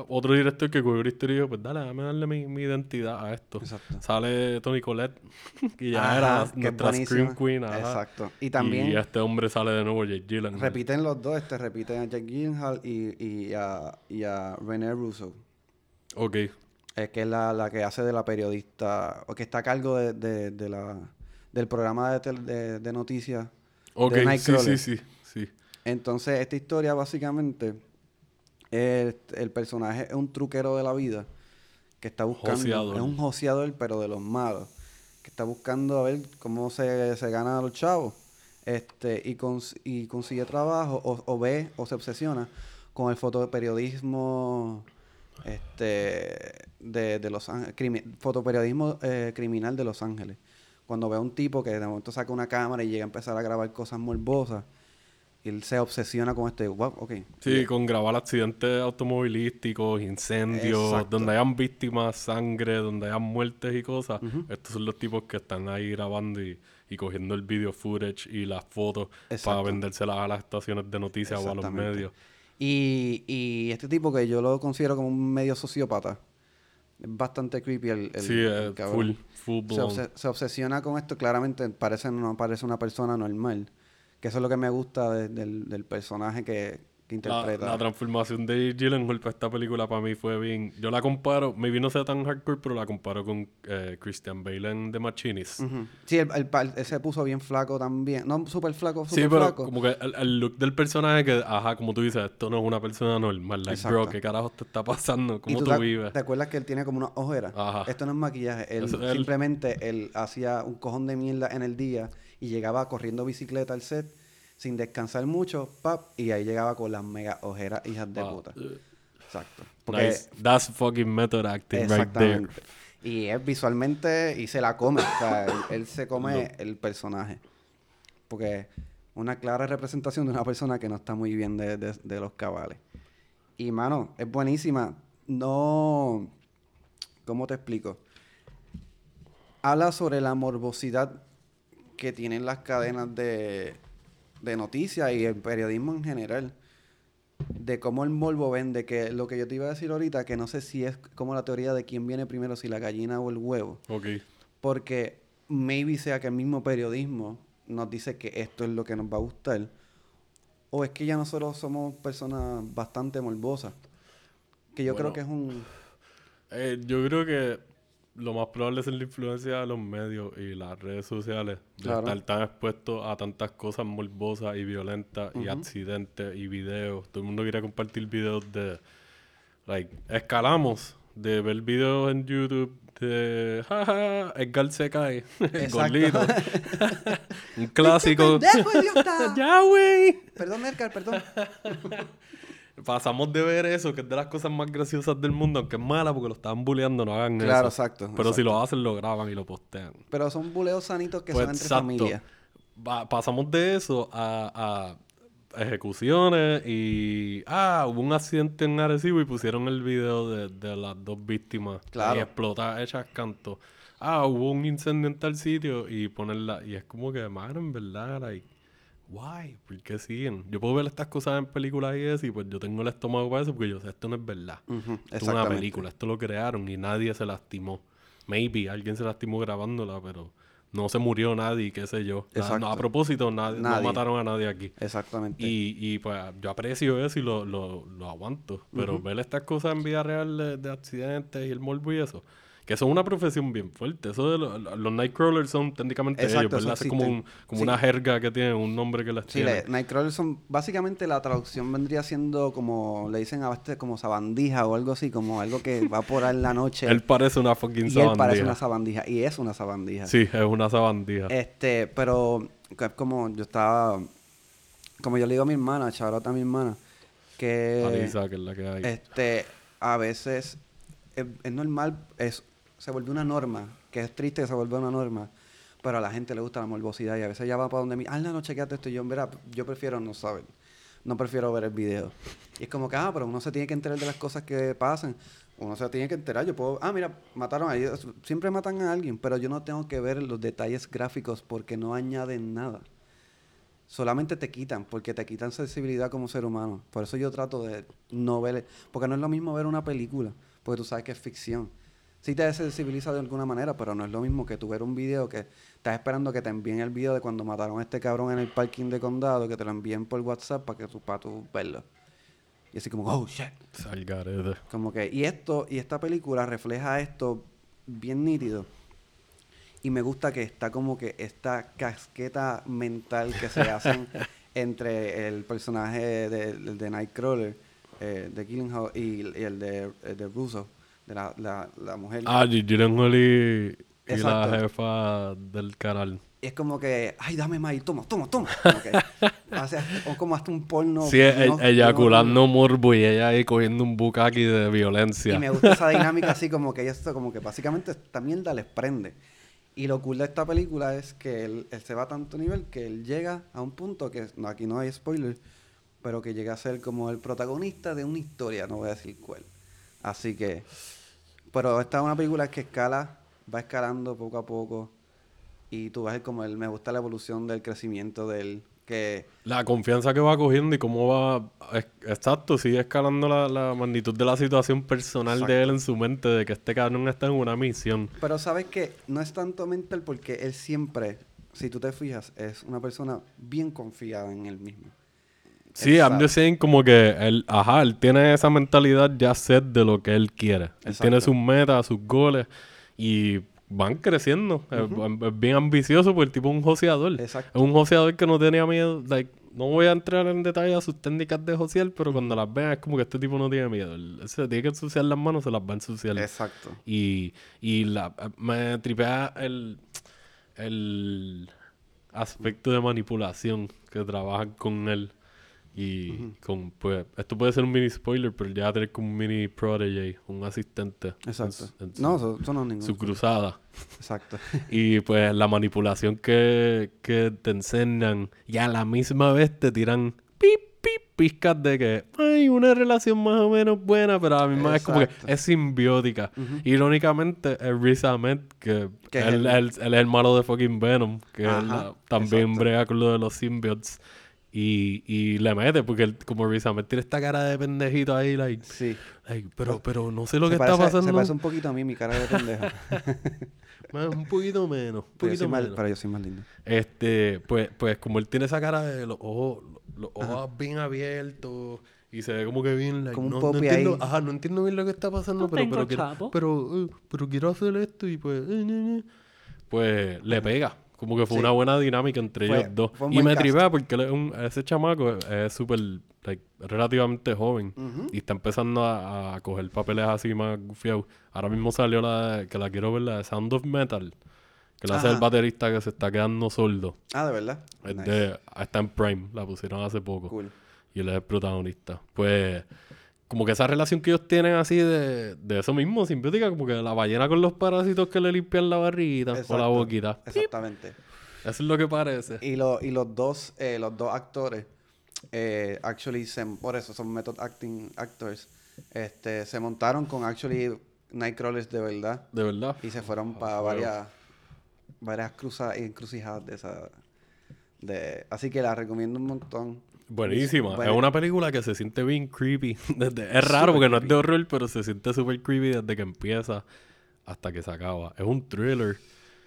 otro director que la historia y dijo, pues dale, dame darle mi, mi identidad a esto. Exacto. Sale Tony Collette, <laughs> que ya Ajá, era que nuestra. Scream Queen. ajá. Exacto. Y también Y este hombre sale de nuevo, Jake Gyllenhaal. repiten los dos. Este, repiten a Jack Gyllenhaal y, y, a, y a René Russo. Ok. Es que es la, la que hace de la periodista, o que está a cargo de, de, de la, del programa de, tel- de, de noticias. Ok, sí, sí, sí, sí. Entonces, esta historia básicamente el, el personaje es un truquero de la vida que está buscando. Joseador. Es un joseador, pero de los malos. Que está buscando a ver cómo se, se gana a los chavos. Este, y, cons- y consigue trabajo, o, o ve, o se obsesiona con el fotoperiodismo este, de, de Los Ángeles. crimi- fotoperiodismo eh, criminal de Los Ángeles. Cuando ve a un tipo que de momento saca una cámara y llega a empezar a grabar cosas morbosas. Él se obsesiona con este, wow, ok. Sí, con grabar accidentes automovilísticos, incendios, Exacto. donde hayan víctimas, sangre, donde hayan muertes y cosas. Estos son los tipos que están ahí grabando y, y cogiendo el video footage y las fotos para Exacto. vendérselas a las estaciones de noticias o a los medios. Y, y este tipo que yo lo considero como un medio sociópata. Es bastante creepy el, el- sí, el cabrón. full, full se, se obsesiona con esto. Claramente parece, no parece una persona normal. Que eso es lo que me gusta de- del, del personaje que, interpreta. la transformación de Gyllenhaal para esta película para mí fue bien... Yo la comparo, maybe no sea tan hardcore, pero la comparo con eh, Christian Bale en The Machinist. Sí, el, el él se puso bien flaco también. No súper flaco, Sí, súper pero flaco. como que el, el look del personaje que, ajá, como tú dices, esto no es una persona normal. Like, Exacto. bro, ¿qué carajo te está pasando? ¿Y ¿Cómo tú tú, te, vives? te acuerdas que él tiene como una ojeras? Ajá. Esto no es maquillaje. Él Eso es él. simplemente él hacía un cojón de mierda en el día y llegaba corriendo bicicleta al set sin descansar mucho, pap, y ahí llegaba con las mega ojeras hijas de Wow. puta. Exacto. Porque Nice. That's fucking method acting right there. Y es visualmente y se la come, o sea, él, él se come el personaje. Porque una clara representación de una persona que no está muy bien de, de- de los cabales. Y mano, es buenísima. No. ¿Cómo te explico? Habla sobre la morbosidad que tienen las cadenas de, de noticias y el periodismo en general. De cómo el morbo vende, que lo que yo te iba a decir ahorita, que no sé si es como la teoría de quién viene primero, si la gallina o el huevo. Ok. Porque maybe sea que el mismo periodismo nos dice que esto es lo que nos va a gustar. O es que ya nosotros somos personas bastante morbosas. Que yo creo que es un... Eh, yo creo que lo más probable es la influencia de los medios y las redes sociales. De Claro. estar tan expuestos a tantas cosas morbosas y violentas y accidentes y videos. Todo el mundo quiere compartir videos de... Like, escalamos de ver videos en YouTube de... Jaja, Edgar se cae. <laughs> Gordito. <laughs> Un clásico. ¡Pendejo, idiota! <laughs> ya, güey. Perdón, Edgar, perdón. Pasamos de ver eso, que es de las cosas más graciosas del mundo, aunque es mala porque lo estaban bulleando, no hagan Claro, eso. exacto. Pero si lo hacen, lo graban y lo postean. Pero son buleos sanitos que Pues, son entre exacto. familias. Va- pasamos de eso a, a ejecuciones y... Ah, hubo un accidente en Arecibo y pusieron el video de, de las dos víctimas. Claro. Y explota hechas canto. Ah, hubo un incendio en tal sitio y ponerla... Y es como que, mano, en verdad, like... Why? ¿Por qué siguen? Yo puedo ver estas cosas en películas y eso y pues yo tengo el estómago para eso porque yo sé, esto no es verdad. Ujú, Esto es una película, esto lo crearon y nadie se lastimó. Maybe alguien se lastimó grabándola, pero no se murió nadie, qué sé yo. Exacto. no, a propósito, nadie, no Nadie. mataron a nadie aquí. Exactamente. Y, y pues yo aprecio eso y lo, lo, lo aguanto. Pero ver estas cosas en vida real de, de accidentes y el morbo y eso, que son una profesión bien fuerte. Eso de lo- los Nightcrawlers son técnicamente Exacto, ellos, ¿verdad? eso Es como, un, existen. como Sí. una jerga que tienen, un nombre que les Sí, tiene. le- Nightcrawler son... Básicamente la traducción vendría siendo como... Le dicen a este como sabandija o algo así. Como algo que va por ahí en la noche. <laughs> Él parece una fucking y él sabandija. parece una sabandija. Y es una sabandija. Sí, es una sabandija. Este, pero es como yo estaba, como yo le digo a mi hermana, chavrota a mi hermana, que Marisa, que es la que hay. este, a veces es, es normal, es, se vuelve una norma, que es triste que se vuelve una norma, pero a la gente le gusta la morbosidad y a veces ya va para donde mí, ah, no, chequeate esto, y yo, verá, yo prefiero no saber, no prefiero ver el video. Y es como que, ah, pero uno se tiene que enterar de las cosas que pasan. Uno se tiene que enterar. Yo puedo, ah, mira, mataron a ellos. Siempre matan a alguien, pero yo no tengo que ver los detalles gráficos porque no añaden nada. Solamente te quitan, porque te quitan sensibilidad como ser humano. Por eso yo trato de no ver, porque no es lo mismo ver una película, porque tú sabes que es ficción. Sí te desensibiliza de alguna manera, pero no es lo mismo que tú ver un video que estás esperando que te envíen el video de cuando mataron a este cabrón en el parking de condado, que te lo envíen por WhatsApp para que tú, para tú verlo. Y así como, oh, shit. Salgarete. Como que, y esto, y esta película refleja esto bien nítido. Y me gusta que está como que esta casqueta mental que se hacen <laughs> entre el personaje de, Nightcrawler eh, de Gyllenhaal y, y el de, el de Russo, de la, la, la mujer. Ah, Gyllenhaal y, y la jefa del canal. Y es como que, ay, dame más, y toma, toma, toma. <laughs> Como que, hace- o como hasta un porno. Sí, e- no- eyaculando morbo y ella ahí cogiendo un bucaki de Y violencia. me gusta esa <laughs> dinámica así como que esto como que básicamente esta mierda les prende. Y lo cool de esta película es que él, él se va a tanto nivel que él llega a un punto que, no, aquí no hay spoiler, pero que llega a ser como el protagonista de una historia, no voy a decir cuál. Así que, pero esta es una película que escala, va escalando poco a poco y tú vas como él, me gusta la evolución del crecimiento de él, que La confianza que va cogiendo y cómo va... es- Exacto, sigue escalando la, la magnitud de la situación personal de él en su mente, de que este cabrón está en una misión. Pero sabes que no es tanto mental porque él siempre, si tú te fijas, es una persona bien confiada en él mismo. Sí, I'm just saying como que él, ajá, él tiene esa mentalidad ya set de lo que él quiere. Él tiene sus metas, sus goles y van creciendo. Es- es, bien ambicioso porque el tipo es un joseador. Exacto. Es un joseador que no tenía miedo. Like, no voy a entrar en detalle a sus técnicas de josear, pero cuando las vean es como que este tipo no tiene miedo. Él se tiene que ensuciar las manos, se las va a ensuciar. Exacto. Y, y la, me tripea el, el aspecto de manipulación que trabajan con él. Y con, pues, esto puede ser un mini spoiler, pero ya va a tener como un mini protege, un asistente. en Exacto. su- en su, No, eso, eso no es ningún. su cruzada. Exacto. Y pues la manipulación que, que te enseñan y a la misma vez te tiran pip, pip, pizcas de que hay una relación más o menos buena, pero a la misma vez como que es simbiótica. Irónicamente, es Riz Ahmed, que, Que es él, el- él- él es el malo de fucking Venom, que él, también exacto. brega con lo de los symbiotes. Y, y le mete, porque él, como Riz Ahmed tiene esta cara de pendejito ahí, like, Sí. like, pero, pero no sé lo se que parece, está pasando. Se parece un poquito a mí, mi cara de pendejo. <laughs> Más, un poquito menos, un pero, poquito más, menos. pero yo soy más lindo. Este, pues, pues como él tiene esa cara de los ojos, los ojos bien abiertos y se ve como que bien, like, Como un no, no popi entiendo, ahí. ajá, no entiendo bien lo que está pasando, No pero, tengo pero, quiero, chavo. pero, eh, pero quiero hacer esto y pues, eh, eh, eh. pues le pega. Como que fue Sí. una buena dinámica entre Fue- ellos dos. Y me tripea porque él es un- ese chamaco es- súper, like, relativamente joven. Y está empezando a, a coger papeles así más gufiados. Ahora mismo salió la de- que la quiero ver, la de Sound of Metal. Que la hace el baterista que se está quedando sordo. Ah, de verdad. Es Nice. de- está en Prime, la pusieron hace poco. Cool. Y él es el protagonista. Pues, como que esa relación que ellos tienen así de, de eso mismo, simbiótica, como que la ballena con los parásitos que le limpian la barriguita o la Exacto. boquita. Exactamente. Eso es lo que parece. Y, lo, y los dos, eh, los dos actores, eh, actually, se- por eso son method acting actors, este, se montaron con actually Nightcrawlers de verdad De verdad. y se fueron para varias, varias cruza, encrucijadas de esa. De, así que la recomiendo un montón. Buenísima. Bueno. Es una película que se siente bien creepy. Desde- <laughs> es raro porque no es de horror, pero se siente súper creepy desde que empieza hasta que se acaba. Es un thriller.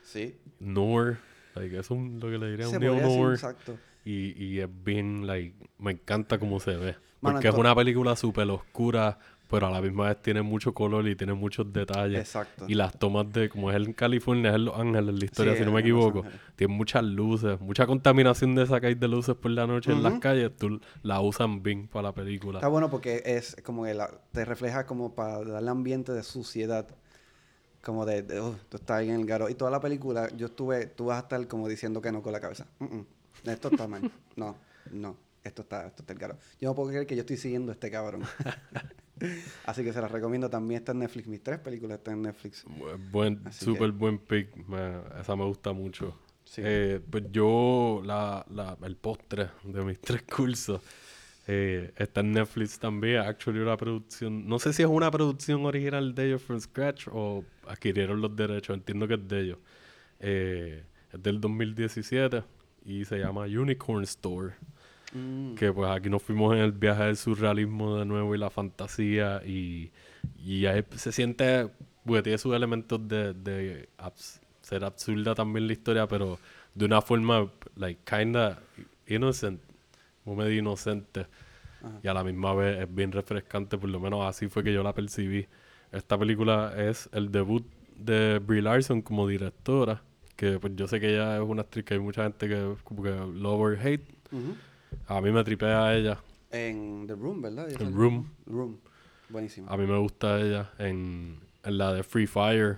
Sí. Noir. Like, es un, lo que le diría Se un neo-noir. exacto. Y, y es bien, like, me encanta cómo se ve. Mano, Porque es una película súper oscura, pero a la misma vez tiene mucho color y tiene muchos detalles. Exacto. Y las tomas de, como es en California, es en Los Ángeles, la historia, Sí, si no me equivoco. Tiene muchas luces, mucha contaminación de esa calle de luces por la noche en las calles. Tú la usan bien para la película. Está bueno porque es como que la- te refleja como para darle ambiente de suciedad. Como de, de, "Oh, tú estás ahí en el garo. Y toda la película, yo estuve, tú vas a estar como diciendo que no con la cabeza. "Mm, mm, esto está mal. <laughs> No, no. Esto está, esto está el garo. Yo no puedo creer que yo estoy siguiendo a este cabrón. <laughs> Así que se las recomiendo. También está en Netflix. Mis tres películas están en Netflix. Bu- Buen, súper que- buen pick. me- esa me gusta mucho. Sí. Eh, pues yo, la, la, el postre de mis <laughs> tres cursos eh, está en Netflix también. Actually, una producción. No sé si es una producción original de ellos from scratch o adquirieron los derechos. Entiendo que es de ellos. Eh, es del 2017 y se llama Unicorn Store. Mm, Que pues aquí nos fuimos en el viaje del surrealismo de nuevo y la fantasía y, y ahí se siente, porque tiene sus elementos de, de abs- ser absurda también la historia, pero de una forma, like, kinda innocent, muy medio inocente. Ajá. Y a la misma vez es bien refrescante, por lo menos así fue que yo la percibí. Esta película es el debut de Brie Larson como directora, que pues yo sé que ella es una actriz que hay mucha gente que como que love or hate, ujú. A mí me tripea a ella. En The Room, ¿verdad? En Room. Room. Buenísimo. A mí me gusta ella en, en la de Free Fire.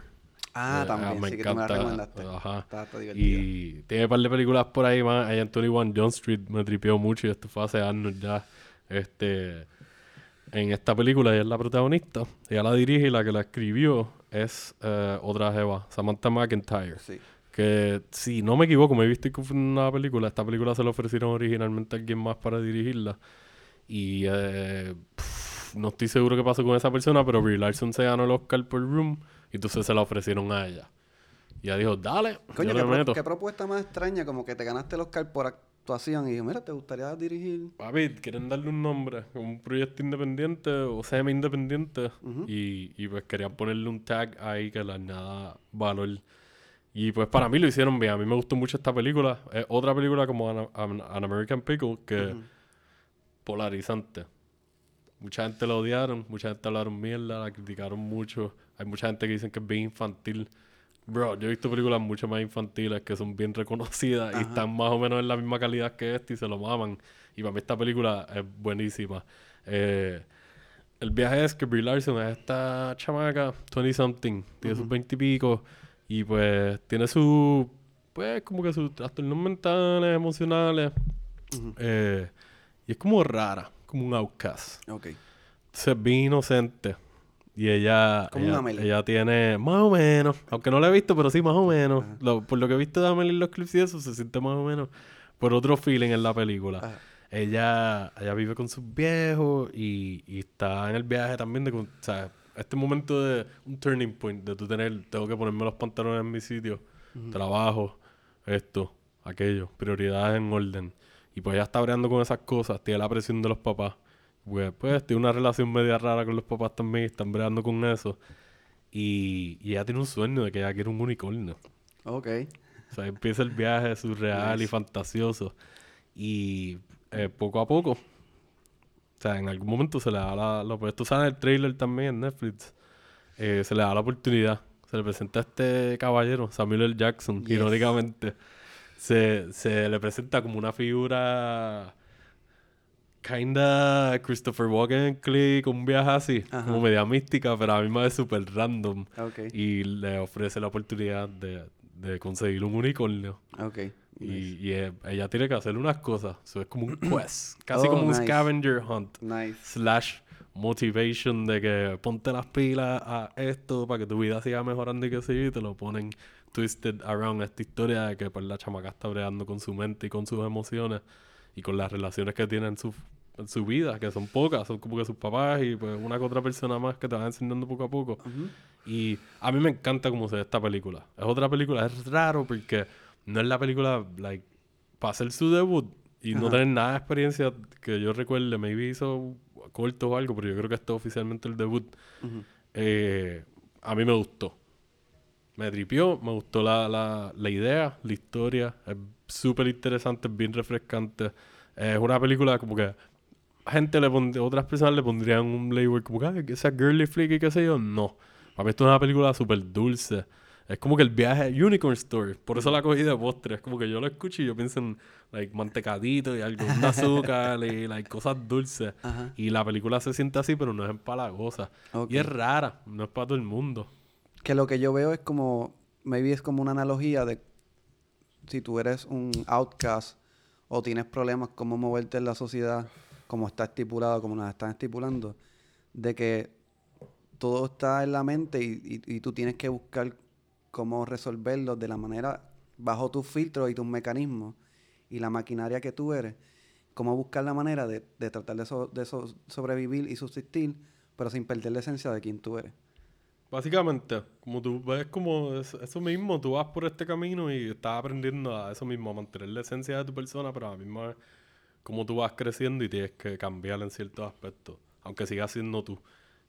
Ah, Eh, también, me sí, que tú me la encanta, recomendaste. ajá. Está, está. Y tiene un par de películas por ahí más. Ella en 21 John Street me tripeó mucho y esto fue hace años ya. Este, en esta película ella es la protagonista. Ella la dirige y la que la escribió es eh, otra jeva, Samantha McIntyre. Sí. Que si no me equivoco, me he visto confundiendo una película. Esta película se la ofrecieron originalmente a alguien más para dirigirla. Y eh, pff, no estoy seguro qué pasó con esa persona, pero Brie Larson se ganó el Oscar por Room y entonces se la ofrecieron a ella. Y ella dijo, dale, Coño, ¿qué, pro- qué propuesta más extraña, como que te ganaste el Oscar por actuación y dije, mira, ¿te gustaría dirigir? Papi, quieren darle un nombre, un proyecto independiente o semi-independiente. Ujú. y, y pues querían ponerle un tag ahí que le añada valor. Y pues para mí lo hicieron bien. A mí me gustó mucho esta película. Es otra película como An, An- An American Pickle que Ujú. polarizante. Mucha gente la odiaron, mucha gente hablaron mierda, la criticaron mucho. Hay mucha gente que dicen que es bien infantil. Bro, yo he visto películas mucho más infantiles que son bien reconocidas y están más o menos en la misma calidad que esta y se lo maman. Y para mí esta película es buenísima. Eh, el viaje es que Brie Larson es esta chamaca, 20 something, tiene sus 20 y pico y pues tiene su, pues como que sus trastornos mentales, emocionales. Eh, y es como rara, como un outcast. Ok. Es bien inocente. Y ella, Como una ella, Amelie. ella tiene más o menos, aunque no la he visto, pero sí más o menos. Lo- por lo que he visto de Amelie en los clips y eso, se siente más o menos por otro feeling en la película. Ajá. Ella, ella vive con sus viejos y, y está en el viaje también de, o sea, este momento de un turning point, de tú tener, tengo que ponerme los pantalones en mi sitio, trabajo, esto, aquello, prioridades en orden. Y pues ella está breando con esas cosas, tiene la presión de los papás. Pues, pues tiene una relación media rara con los papás también, están breando con eso. Y, y ella tiene un sueño de que ella quiere un unicornio. Ok. O sea, empieza el viaje surreal y Nice. fantasioso. Y eh, poco a poco, o sea, en algún momento se le da la, la pues, tú sabes el trailer también en Netflix, eh, se le da la oportunidad. Se le presenta a este caballero, Samuel L. Jackson, Yes. irónicamente. Se, se le presenta como una figura kinda Christopher Walken en Click, un viaje así, Ajá. como media mística, pero a la misma vez súper random y le ofrece la oportunidad de, de conseguir un unicornio. Ok. Y, y, eh, ella tiene que hacer unas cosas. Eso es como un <clears throat> quest. Casi Oh, como un nice. scavenger hunt. Nice. Slash motivation de que ponte las pilas a esto para que tu vida siga mejorando y que sí. Y te lo ponen twisted around esta historia de que pues, la chamaca está bregando con su mente y con sus emociones y con las relaciones que tiene en su, en su vida, que son pocas. Son como que sus papás y pues una que otra persona más que te van enseñando poco a poco. Ujú. Y a mí me encanta cómo se ve esta película. Es otra película, es raro porque no es la película, like, para hacer su debut y no Ajá. tener nada de experiencia que yo recuerde. Maybe hizo corto o algo, pero yo creo que esto es oficialmente el debut. Ujú. Eh, a mí me gustó. Me tripió, me gustó la, la, la idea, la historia. Es súper interesante, es bien refrescante. Es una película como que gente le pondría, otras personas le pondrían un label como que "Ay, que esa girly flick y qué sé yo. No. Para mí esto es una película súper dulce. Es como que el viaje Unicorn Story. Por eso la cogí de postre. Es como que yo lo escucho y yo pienso en like, mantecadito y algo, un azúcar y <laughs> like, cosas dulces. Ajá. Y la película se siente así, pero no es empalagosa. Ok. Y es rara, no es para todo el mundo. Que lo que yo veo es como, maybe es como una analogía de si tú eres un outcast o tienes problemas cómo moverte en la sociedad, como está estipulado, como nos están estipulando, de que todo está en la mente y, y- y tú tienes que buscar cómo resolverlo de la manera, bajo tus filtros y tus mecanismos y la maquinaria que tú eres, cómo buscar la manera de, tratar de, so- de so- sobrevivir y subsistir, pero sin perder la esencia de quién tú eres. Básicamente, como tú ves como es- eso mismo, tú vas por este camino y estás aprendiendo a eso mismo, a mantener la esencia de tu persona, pero a la misma vez como tú vas creciendo y tienes que cambiar en ciertos aspectos, aunque sigas siendo tú.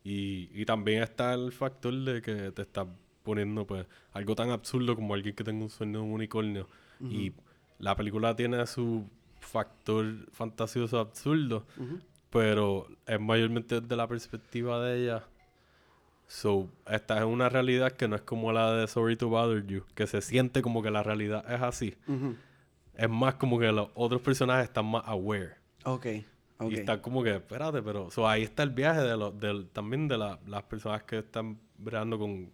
Y, y también está el factor de que te estás poniendo pues algo tan absurdo como alguien que tenga un sueño de un unicornio. Y la película tiene su factor fantasioso absurdo, pero es mayormente desde la perspectiva de ella. So, esta es una realidad que no es como la de Sorry to Bother You, que se siente como que la realidad es así. Es más como que los otros personajes están más aware. Ok, Y está como que, espérate, pero... So, ahí está el viaje de lo, del, también de la, las personas que están breando con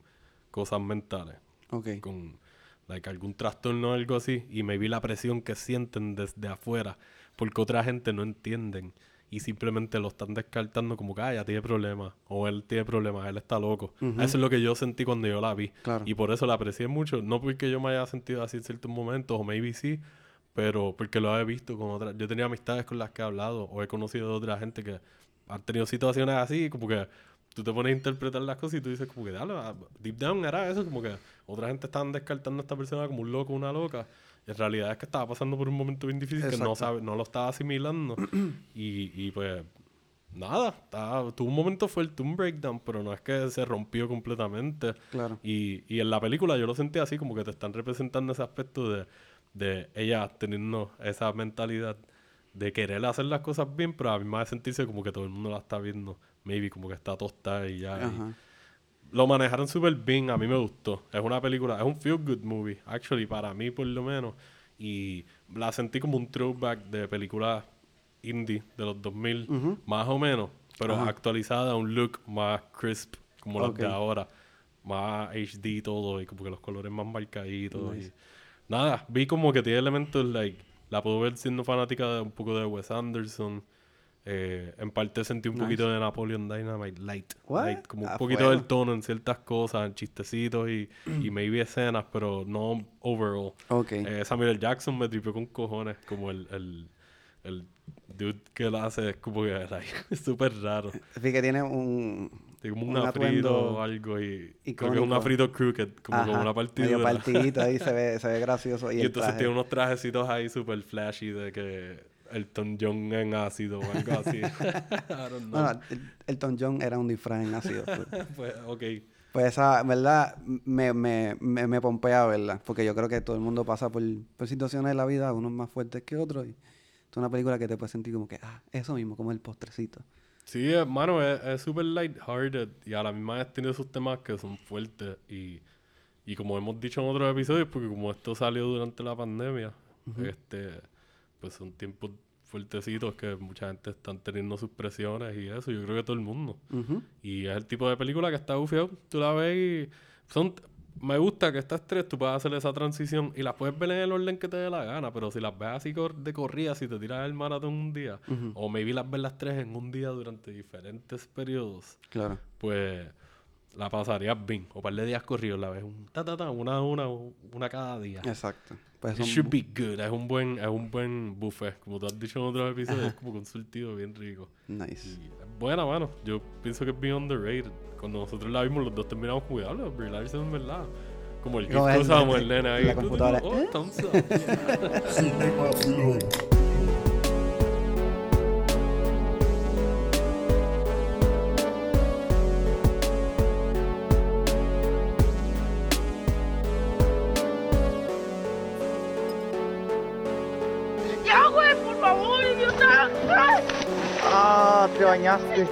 cosas mentales. Ok. Con like, algún trastorno o algo así. Y me vi la presión que sienten desde afuera. Porque otra gente no entienden. Y simplemente lo están descartando como que, ah, ya tiene problemas. O él tiene problemas, él está loco. Eso es lo que yo sentí cuando yo la vi. Claro. Y por eso la aprecié mucho. No porque yo me haya sentido así en ciertos momentos, o maybe sí, pero porque lo he visto con otras. Yo tenía amistades con las que he hablado, o he conocido de otra gente que han tenido situaciones así, como que tú te pones a interpretar las cosas y tú dices, como que, dale, ah, deep down era eso, como que otra gente estaban descartando a esta persona como un loco, una loca. Y en realidad es que estaba pasando por un momento bien difícil que no, Exacto. sabe, no lo estaba asimilando. y, y pues, nada, estaba- tuvo un momento fuerte, un breakdown, pero no es que se rompió completamente. Claro. Y, y en la película yo lo sentí así, como que te están representando ese aspecto de, de ella teniendo esa mentalidad de querer hacer las cosas bien, pero a la misma vez sentirse como que todo el mundo la está viendo, maybe como que está tostada y ya. y- lo manejaron súper bien, a mí me gustó. Es una película, es un feel good movie, actually, para mí por lo menos. Y la sentí como un throwback de películas indie de los 2000, más o menos, pero Ajá. actualizada a un look más crisp, como los de ahora. Más HD y todo, y como que los colores más marcaditos. Nice. Y nada, vi como que tiene elementos, like, la puedo ver siendo fanática de un poco de Wes Anderson. Eh, en parte sentí un Nice. poquito de Napoleon Dynamite Light. Light, como un poquito del tono en ciertas cosas, en chistecitos y, y <clears throat> maybe escenas, pero no overall. Ok. Eh, Samuel L. Jackson me tripió con cojones, como el, el, el dude que lo hace es como que <laughs> like, es súper raro. Vi que tiene un... Tiene como Un un afrito o algo y creo que es icónico. un afrito crooked, como Ajá, una medio partidura. partidito ahí, se ve, <laughs> se ve gracioso. Y, Y entonces traje. tiene unos trajecitos ahí súper flashy de que Elton John en ácido o algo así. <laughs> I don't know. Bueno, el- Elton John era un disfraz en ácido. <laughs> pues. Ok. Pues esa, ¿verdad? Me, me, me, me pompea, ¿verdad? Porque yo creo que todo el mundo pasa por, por situaciones de la vida, unos más fuertes que otros. Y es una película que te puede sentir como que, ah, eso mismo, como el postrecito. Sí, hermano, es es súper lighthearted y a la misma vez tiene sus temas que son fuertes y, y como hemos dicho en otros episodios, porque como esto salió durante la pandemia, este pues son tiempos fuertecitos que mucha gente están teniendo sus presiones y eso, yo creo que todo el mundo. Y es el tipo de película que está bufiado, tú la ves y son me gusta que estas tres tú puedas hacer esa transición y las puedes ver en el orden que te dé la gana, pero si las ves así cor- de corrida, si te tiras el maratón un día, o maybe las ves las tres en un día durante diferentes periodos, Claro. pues la pasarías bien. O par de días corridos, la ves un ta ta ta, una a una, una cada día. Exacto. Pues It should be good. Es un buen, es un buen buffet. Como tú has dicho en otros episodios, es como consultivo bien rico. nice. Y es buena, mano. Yo pienso que es bien underrated. Cuando nosotros la vimos, los dos terminamos diablo, Brie Larson en verdad. Como el que el- usábamos el- el nene ahí. la Tú, tú, computadora. Oh, thumbs up. <laughs> Ya, güey,